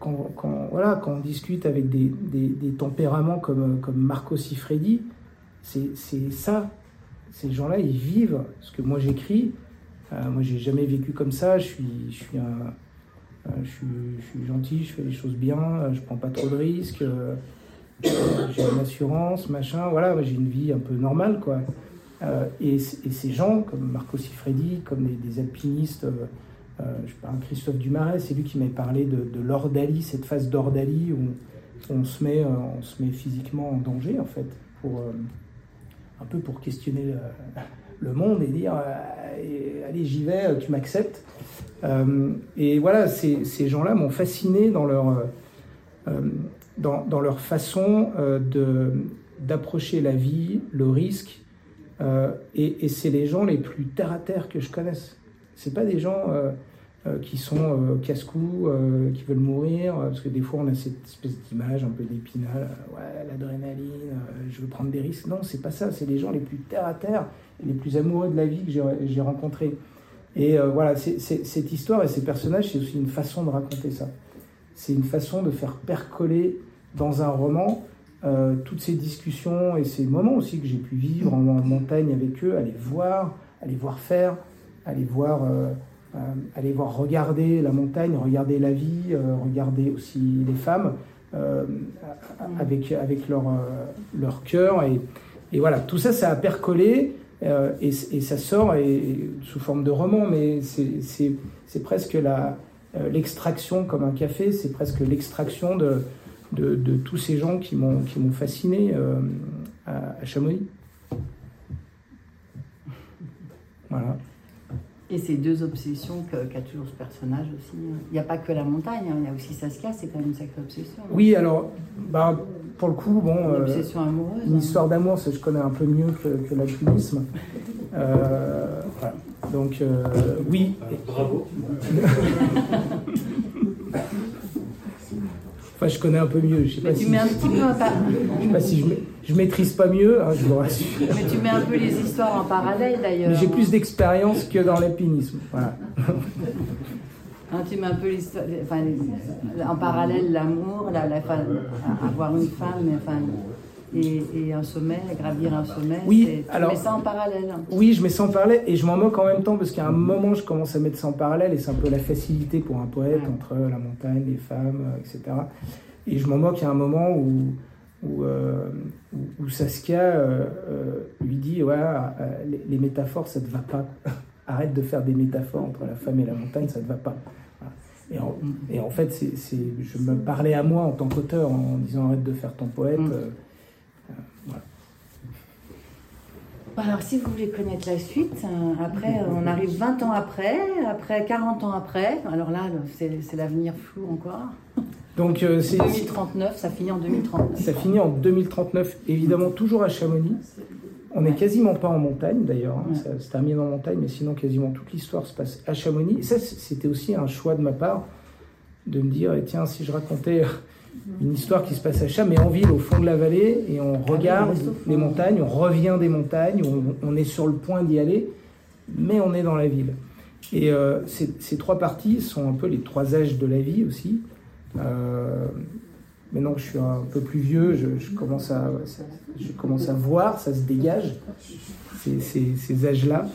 quand, quand, voilà, quand on discute avec des, des, des tempéraments comme, comme Marco Siffredi, c'est ça. Ces gens-là, ils vivent ce que moi j'écris. Moi, j'ai jamais vécu comme ça. Je suis, je suis un, je, suis, je, suis, gentil, je fais les choses bien, je prends pas trop de risques, j'ai une assurance, machin. Voilà, j'ai une vie un peu normale, quoi. Et, ces gens, comme Marco Siffredi, comme des, alpinistes, je parle Christophe Dumaret, c'est lui qui m'avait parlé de, l'ordalie, cette phase d'ordalie où on se, met, on se met physiquement en danger, en fait, pour, un peu pour questionner le monde et dire euh, allez j'y vais, tu m'acceptes. Euh, et voilà, ces, ces gens-là m'ont fasciné dans leur, euh, dans, dans, leur façon de, d'approcher la vie, le risque. et, et c'est les gens les plus terre à terre que je connaisse. C'est pas des gens euh, qui sont euh, casse-cou, euh, qui veulent mourir, parce que des fois on a cette espèce d'image un peu d'épinal, ouais, l'adrénaline, je veux prendre des risques. Non, c'est pas ça, c'est les gens les plus terre à terre, les plus amoureux de la vie que j'ai rencontrés. Et voilà, cette histoire et ces personnages, c'est aussi une façon de raconter ça. C'est une façon de faire percoler dans un roman toutes ces discussions et ces moments aussi que j'ai pu vivre en, montagne avec eux, aller voir, aller voir faire, aller voir euh, aller voir regarder la montagne, regarder la vie, euh, regarder aussi les femmes euh, avec, avec leur, leur cœur. Et, et, voilà, tout ça, ça a percolé. Et, et, ça sort et, sous forme de roman, mais c'est presque l'extraction comme un café, c'est presque l'extraction de, de, de, tous ces gens qui m'ont fasciné à, à Chamonix. Voilà. Et ces deux obsessions qu'a toujours ce personnage aussi. Il n'y a pas que la montagne, hein. il y a aussi Saskia, c'est quand même une sacrée obsession. Oui, alors, bah, pour le coup, bon. Une euh, obsession amoureuse. Une hein. histoire d'amour, je connais un peu mieux que, que l'alpinisme. Euh, voilà. Donc, euh, oui. Bravo. <laughs> Enfin, je connais un peu mieux. Je sais pas tu si mets un petit peu. Je sais pas si je, je maîtrise pas mieux, hein, je vous rassure. Mais tu mets un peu les histoires en parallèle d'ailleurs. Mais j'ai plus d'expérience que dans l'alpinisme. Voilà. <laughs> Hein, tu mets un peu l'histoire, enfin, en parallèle l'amour, la, la, avoir une femme, enfin, et, et, un sommet, gravir un sommet. Oui, tu alors. mets ça en parallèle. Oui, je mets ça en parallèle et je m'en moque en même temps parce qu'à un moment je commence à mettre ça en parallèle et c'est un peu la facilité pour un poète Ouais. entre la montagne, les femmes, euh, etc. Et je m'en moque à un moment où, où, euh, où- où Saskia euh, euh, lui dit Ouais, les, les métaphores ça te va pas. <laughs> Arrête de faire des métaphores entre la femme et la montagne, ça te va pas. Et en, et en fait, c'est, c'est- je me parlais à moi en tant qu'auteur en disant arrête de faire ton poète. Mm. euh, euh, voilà. Alors, si vous voulez connaître la suite, euh, après, euh, on arrive 20 ans après, après 40 ans après. Alors là, c'est l'avenir flou encore. <laughs> Donc euh, c'est, 2039, ça finit en 2039. Ça finit en 2039, évidemment toujours à Chamonix. On n'est quasiment pas en montagne d'ailleurs, hein. Ouais. ça se termine en montagne, mais sinon quasiment toute l'histoire se passe à Chamonix. Et ça, c'était aussi un choix de ma part de me dire, eh, tiens, si je racontais une histoire qui se passe à Chamonix, mais en ville, au fond de la vallée, et on regarde fond. les montagnes, on revient des montagnes, on, on est sur le point d'y aller, mais on est dans la ville. Et euh, ces, ces trois parties sont un peu les trois âges de la vie aussi. Euh, Maintenant que je suis un peu plus vieux, je, je commence, à, ça- je commence à voir, ça se dégage, ces, ces- ces âges-là.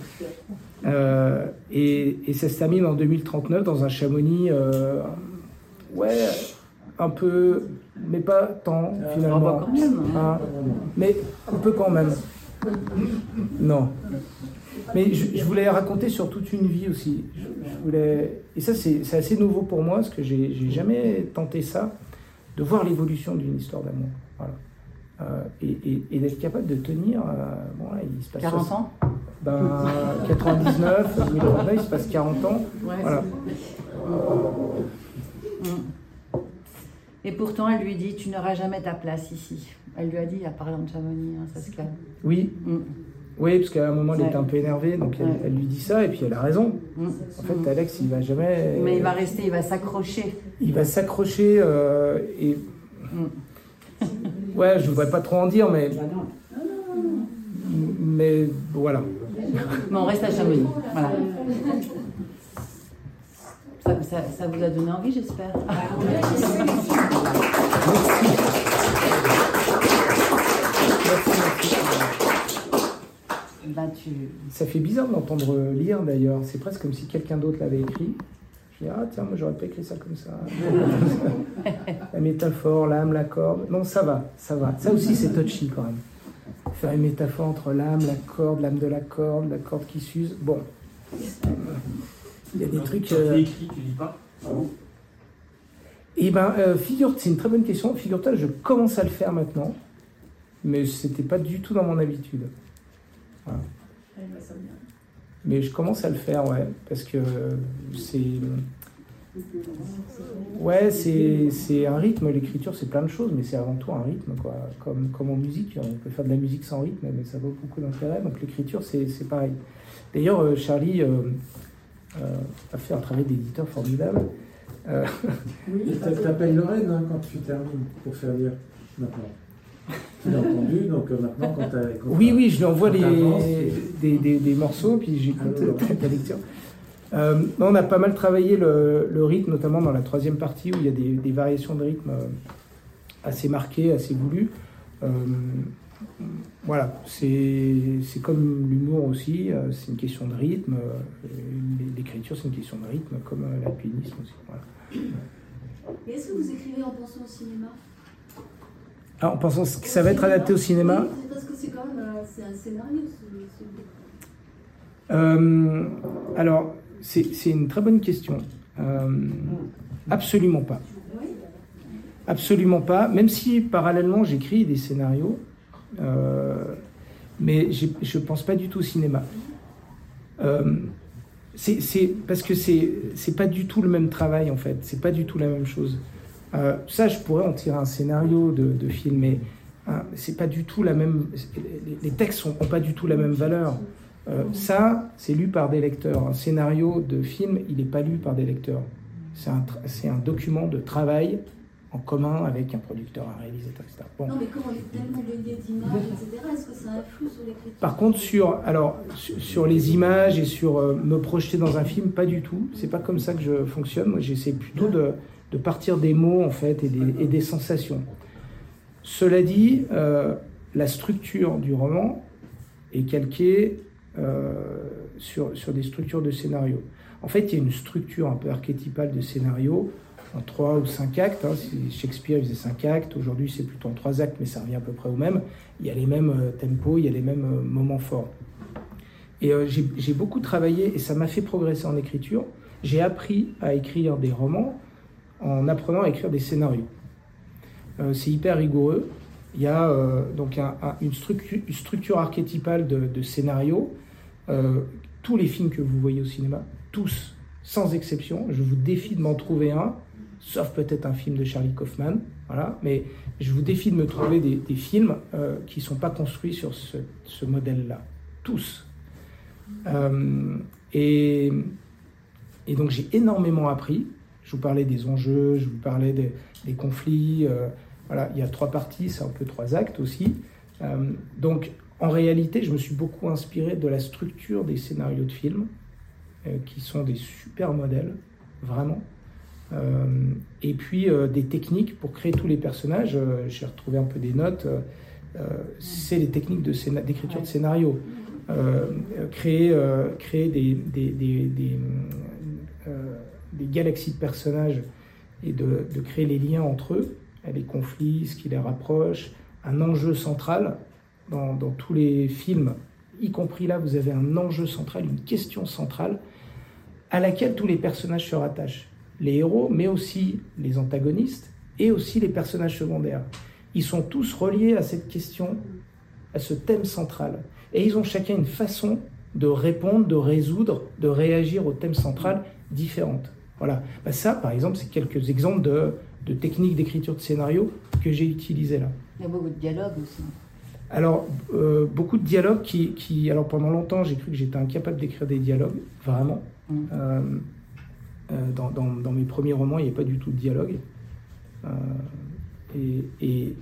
Euh, et, et ça se termine en 2039 dans un Chamonix, ouais, un peu, mais pas tant Ah, finalement. quand même, hein. Hein, mais un peu quand même. Non. Mais je, je voulais raconter sur toute une vie aussi. Je, je voulais, et ça, c'est assez nouveau pour moi, parce que j'ai jamais tenté ça, de voir l'évolution d'une histoire d'amour. Voilà. Euh, et et- et d'être capable de tenir. euh, bon, là, il se passe 40 ans ben, 99, 2029, <laughs> il se passe 40 ans. Ouais, Voilà. Et pourtant, elle lui dit Tu n'auras jamais ta place ici. Elle lui a dit, en parlant de Chamonix, hein, Saskia. Oui, Mm. oui, parce qu'à un moment, elle Ouais. était un peu énervée, donc elle, Ouais. elle lui dit ça, et puis elle a raison. Mm. En fait, Alex, il va jamais. Mais il va rester, il va s'accrocher. il va s'accrocher euh, et Mm. ouais je voudrais pas trop en dire mais Bah non. mais voilà Mais on reste à Chamonix. Voilà. Ça, ça- ça vous a donné envie, j'espère. Bah, tu... ça fait bizarre de l'entendre lire d'ailleurs c'est presque comme si quelqu'un d'autre l'avait écrit Je dis, ah tiens, moi j'aurais pas écrit ça comme ça. <laughs> la métaphore, l'âme, la corde. Non, ça va, ça va. Ça aussi, c'est touchy quand même. Faire une métaphore entre l'âme, la corde, l'âme de la corde, la corde qui s'use. Bon. Il y a des trucs. Quand euh, tu écris, tu dis pas Ah bon Eh ben, euh, figure, c'est une très bonne question. Figure-toi, je commence à le faire maintenant, mais c'était pas du tout dans mon habitude. Voilà. Mais je commence à le faire, ouais, parce que c'est. Ouais, c'est c'est un rythme. L'écriture, c'est plein de choses, mais c'est avant tout un rythme, quoi. Comme, comme en musique, on peut faire de la musique sans rythme, mais ça vaut beaucoup d'intérêt. Donc l'écriture, c'est c'est pareil. D'ailleurs, euh, Charlie euh, a fait un travail d'éditeur formidable. Euh, <laughs> Et t'a- T'appelles Lorraine hein, quand tu termines pour faire lire maintenant. Tu l'as entendu, donc euh, maintenant quand quand Oui, oui, je lui envoie les, des, des- des morceaux, puis j'écoute Ah, ta lecture. Euh, on a pas mal travaillé le, le rythme, notamment dans la troisième partie où il y a des, des variations de rythme assez marquées, assez voulues. Euh, voilà, c'est comme l'humour aussi, euh, c'est une question de rythme. euh, L'écriture, c'est une question de rythme, comme euh, l'alpinisme aussi. Voilà. Et est-ce que vous écrivez en pensant au cinéma? Ah, en pensant que ça va être adapté au cinéma, Oui, c'est parce que c'est quand même un scénario. ce- Euh, alors, c'est une très bonne question. Euh, absolument pas. Absolument pas. Même si parallèlement j'écris des scénarios, mais j'ai- je ne pense pas du tout au cinéma. Euh, c'est parce que c'est pas du tout le même travail en fait. C'est pas du tout la même chose. Euh, ça, je pourrais en tirer un scénario de, film, mais c'est pas du tout la même. Les, textes n'ont pas du tout la même valeur. Euh, ça, c'est lu par des lecteurs. Un scénario de film, il n'est pas lu par des lecteurs. C'est un document de travail en commun avec un producteur, un réalisateur, etc. Bon. Non, mais comme on est tellement d'images, etc., est-ce que ça influe sur l'écriture Par contre, sur, alors, sur, sur les images et sur euh, me projeter dans un film, pas du tout. C'est pas comme ça que je fonctionne. Moi, j'essaie plutôt de, de partir des mots, en fait, et des, et des sensations. Cela dit, euh, la structure du roman est calquée euh, sur, sur des structures de scénario. En fait, il y a une structure un peu archétypale de scénario en trois ou cinq actes. hein. Shakespeare faisait cinq actes, aujourd'hui c'est plutôt en trois actes, mais ça revient à peu près au même. Il y a les mêmes euh, tempos, il y a les mêmes euh, moments forts. Et euh, j'ai beaucoup travaillé et ça m'a fait progresser en écriture. J'ai appris à écrire des romans en apprenant à écrire des scénarios. C'est hyper rigoureux. Il y a donc un- un- une, structure, archétypale de, de scénario. Euh, tous les films que vous voyez au cinéma, tous, sans exception, je vous défie de m'en trouver un, sauf peut-être un film de Charlie Kaufman, voilà, mais je vous défie de me trouver des, films euh, qui ne sont pas construits sur ce, modèle-là. Tous. Euh, et, donc j'ai énormément appris. Je vous parlais des enjeux, je vous parlais des, conflits. euh, voilà, il y a trois parties, c'est un peu trois actes aussi. Donc en réalité, je me suis beaucoup inspiré de la structure des scénarios de films, qui sont des super modèles, vraiment. Euh, et puis euh, des techniques pour créer tous les personnages. Euh, J'ai retrouvé un peu des notes. c'est les techniques d'écriture de scénario. Créer, créer des, des, des, des, des galaxies de personnages et de, de créer les liens entre eux, les conflits, ce qui les rapproche, un enjeu central dans, dans tous les films, y compris là, vous avez un enjeu central, une question centrale à laquelle tous les personnages se rattachent. Les héros, mais aussi les antagonistes et aussi les personnages secondaires. Ils sont tous reliés à cette question, à ce thème central. Et ils ont chacun une façon de répondre, de résoudre, de réagir au thème central différente. Voilà. Bah, ça, par exemple, c'est quelques exemples de, de techniques d'écriture de scénario que j'ai utilisées là. Il y a beaucoup de dialogues aussi. Alors, euh, beaucoup de dialogues qui, qui- Alors, pendant longtemps, j'ai cru que j'étais incapable d'écrire des dialogues, vraiment. Mm. Euh, dans, dans- dans mes premiers romans, il n'y avait pas du tout de dialogue. Euh, et, et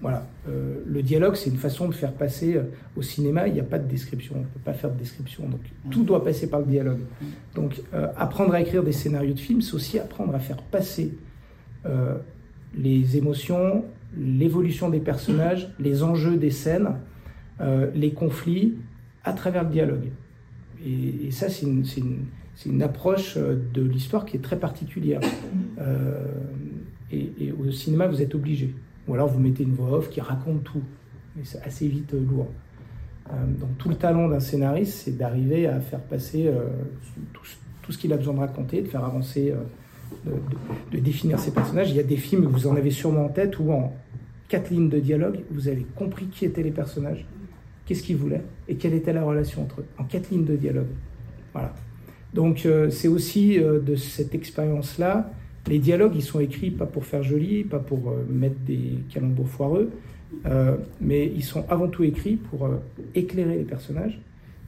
voilà, Euh, le dialogue, c'est une façon de faire passer euh, au cinéma, il n'y a pas de description, on ne peut pas faire de description, donc tout doit passer par le dialogue. Donc, euh, apprendre à écrire des scénarios de films, c'est aussi apprendre à faire passer euh, les émotions, l'évolution des personnages, <coughs> les enjeux des scènes, euh, les conflits à travers le dialogue. Et, et ça, c'est une, c'est une- c'est une approche euh, de l'histoire qui est très particulière. <coughs> Euh, et, et au cinéma, vous êtes obligé. Ou alors vous mettez une voix off qui raconte tout. Mais c'est assez vite euh, lourd. Euh, donc tout le talent d'un scénariste, c'est d'arriver à faire passer euh, tout, tout ce qu'il a besoin de raconter, de faire avancer, de, de- de définir ses personnages. Il y a des films, vous en avez sûrement en tête, où en quatre lignes de dialogue, vous avez compris qui étaient les personnages, qu'est-ce qu'ils voulaient et quelle était la relation entre eux. En quatre lignes de dialogue. Voilà. Donc euh, c'est aussi euh, de cette expérience-là. Les dialogues, ils sont écrits pas pour faire joli, pas pour euh, mettre des calembours foireux, mais ils sont avant tout écrits pour éclairer les personnages,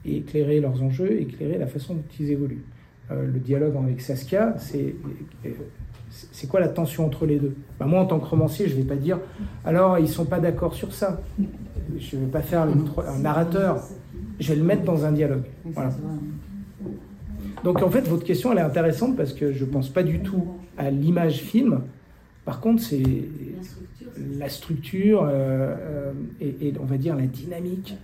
et éclairer leurs enjeux, éclairer la façon dont ils évoluent. Le dialogue avec Saskia, c'est c'est quoi la tension entre les deux? Bah, Moi, en tant que romancier, je ne vais pas dire alors ils sont pas d'accord sur ça. Je ne vais pas faire tro- un narrateur. Je vais le mettre dans un dialogue. Voilà. Donc en fait, votre question, elle est intéressante parce que je ne pense pas du tout à l'image film. Par contre, c'est La structure, euh, euh, et, on va dire la dynamique.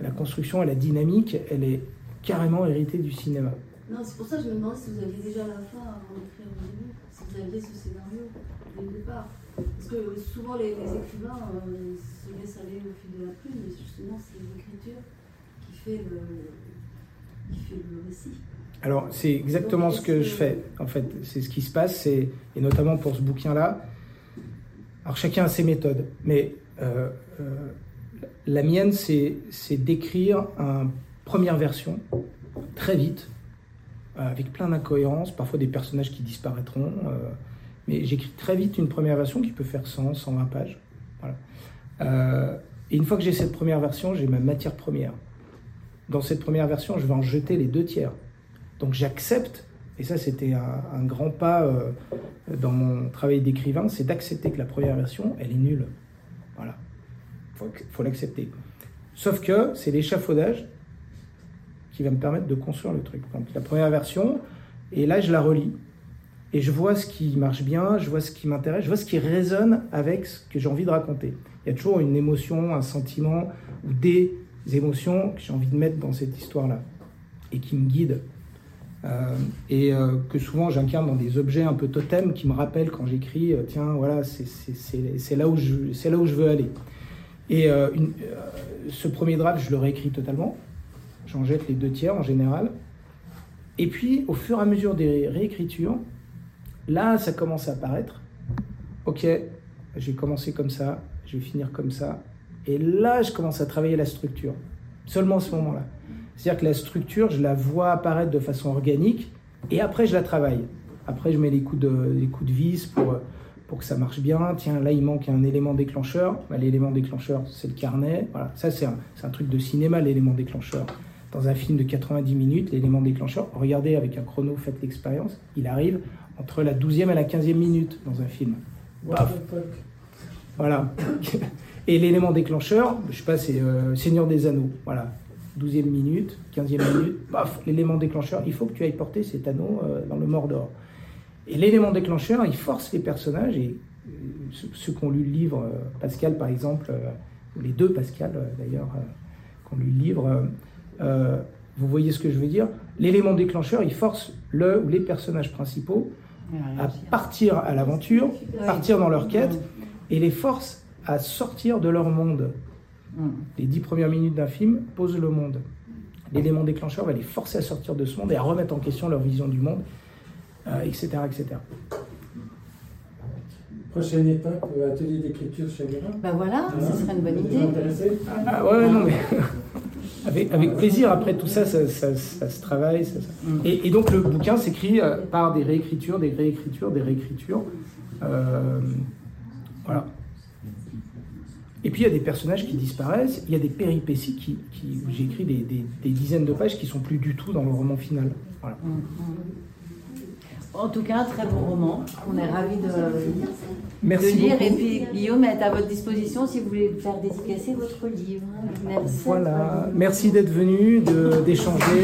La construction et la dynamique, elle est carrément héritée du cinéma. Non, c'est pour ça que je me demandais si vous aviez déjà la fin avant d'écrire le début, si vous aviez ce scénario dès le départ. Parce que souvent les, les écrivains euh, se laissent aller au fil de la plume, mais justement c'est l'écriture qui fait le, qui fait le récit. Alors, c'est exactement ce que je fais. En fait, c'est ce qui se passe, et notamment pour ce bouquin-là. Alors, chacun a ses méthodes, mais euh, euh, la mienne, c'est, c'est d'écrire une première version très vite, euh, avec plein d'incohérences, parfois des personnages qui disparaîtront. euh, mais j'écris très vite une première version qui peut faire 100, 120 pages. Voilà. Et une fois que j'ai cette première version, j'ai ma matière première. Dans cette première version, je vais en jeter les deux tiers. Donc j'accepte, et ça c'était un, grand pas euh, dans mon travail d'écrivain, c'est d'accepter que la première version, elle est nulle. Voilà. Faut, faut l'accepter. Sauf que c'est l'échafaudage qui va me permettre de construire le truc. Donc la première version, et là je la relis. Et je vois ce qui marche bien, je vois ce qui m'intéresse, je vois ce qui résonne avec ce que j'ai envie de raconter. Il y a toujours une émotion, un sentiment ou des émotions que j'ai envie de mettre dans cette histoire-là et qui me guident. Euh, et euh, que souvent j'incarne dans des objets un peu totems qui me rappellent quand j'écris, euh, tiens, voilà, c'est- là, où je- là où je veux aller. Et ce premier draft, je le réécris totalement. J'en jette les deux tiers en général. Et puis, au fur et à mesure des réécritures, là, ça commence à apparaître. Ok, j'ai commencé comme ça, je vais finir comme ça. Et là, je commence à travailler la structure. Seulement à ce moment-là. C'est-à-dire que la structure, je la vois apparaître de façon organique et après, je la travaille. Après, je mets les coups de, les coups de vis pour, pour que ça marche bien. Tiens, là, il manque un élément déclencheur. Bah, l'élément déclencheur, c'est le carnet. Voilà. Ça, c'est un, c'est un truc de cinéma, l'élément déclencheur. Dans un film de 90 minutes, l'élément déclencheur, regardez avec un chrono, faites l'expérience, il arrive entre la 12e et la 15e minute dans un film. Paf. Voilà. <laughs> Et l'élément déclencheur, je sais pas, c'est euh, Seigneur des Anneaux. Voilà. 12e minute, 15e minute, paf, l'élément déclencheur, il faut que tu ailles porter cet anneau euh, dans le Mordor. Et l'élément déclencheur, il force les personnages, et euh, ceux, ceux qui ont lu le livre, euh, Pascal par exemple, ou les deux Pascal d'ailleurs, euh, qui ont lu le livre, euh, vous voyez ce que je veux dire? L'élément déclencheur, il force le ou les personnages principaux à partir à l'aventure, partir dans leur quête, et les force à sortir de leur monde. Mm. Les dix premières minutes d'un film posent le monde. L'élément déclencheur va les forcer à sortir de ce monde et à remettre en question leur vision du monde, euh, etc., etc. Prochaine étape, euh, atelier d'écriture chez Guérin. Ben voilà, ce serait une bonne Vous idée. intéressé Ah ouais, non, mais <laughs> avec, avec plaisir. Après tout ça, ça, ça- ça se travaille. ça- ça- Mm. Et, et donc le bouquin s'écrit euh, par des réécritures, des réécritures, des réécritures. Euh, voilà. Et puis il y a des personnages qui disparaissent. Il y a des péripéties qui, qui où j'ai écrit des, des- des dizaines de pages qui sont plus du tout dans le roman final. Voilà. En tout cas, un très bon roman. On est ravis de, Merci de lire. beaucoup. Et puis, Guillaume est à votre disposition si vous voulez faire dédicacer votre livre. Merci. Voilà. Merci d'être venu, d'échanger.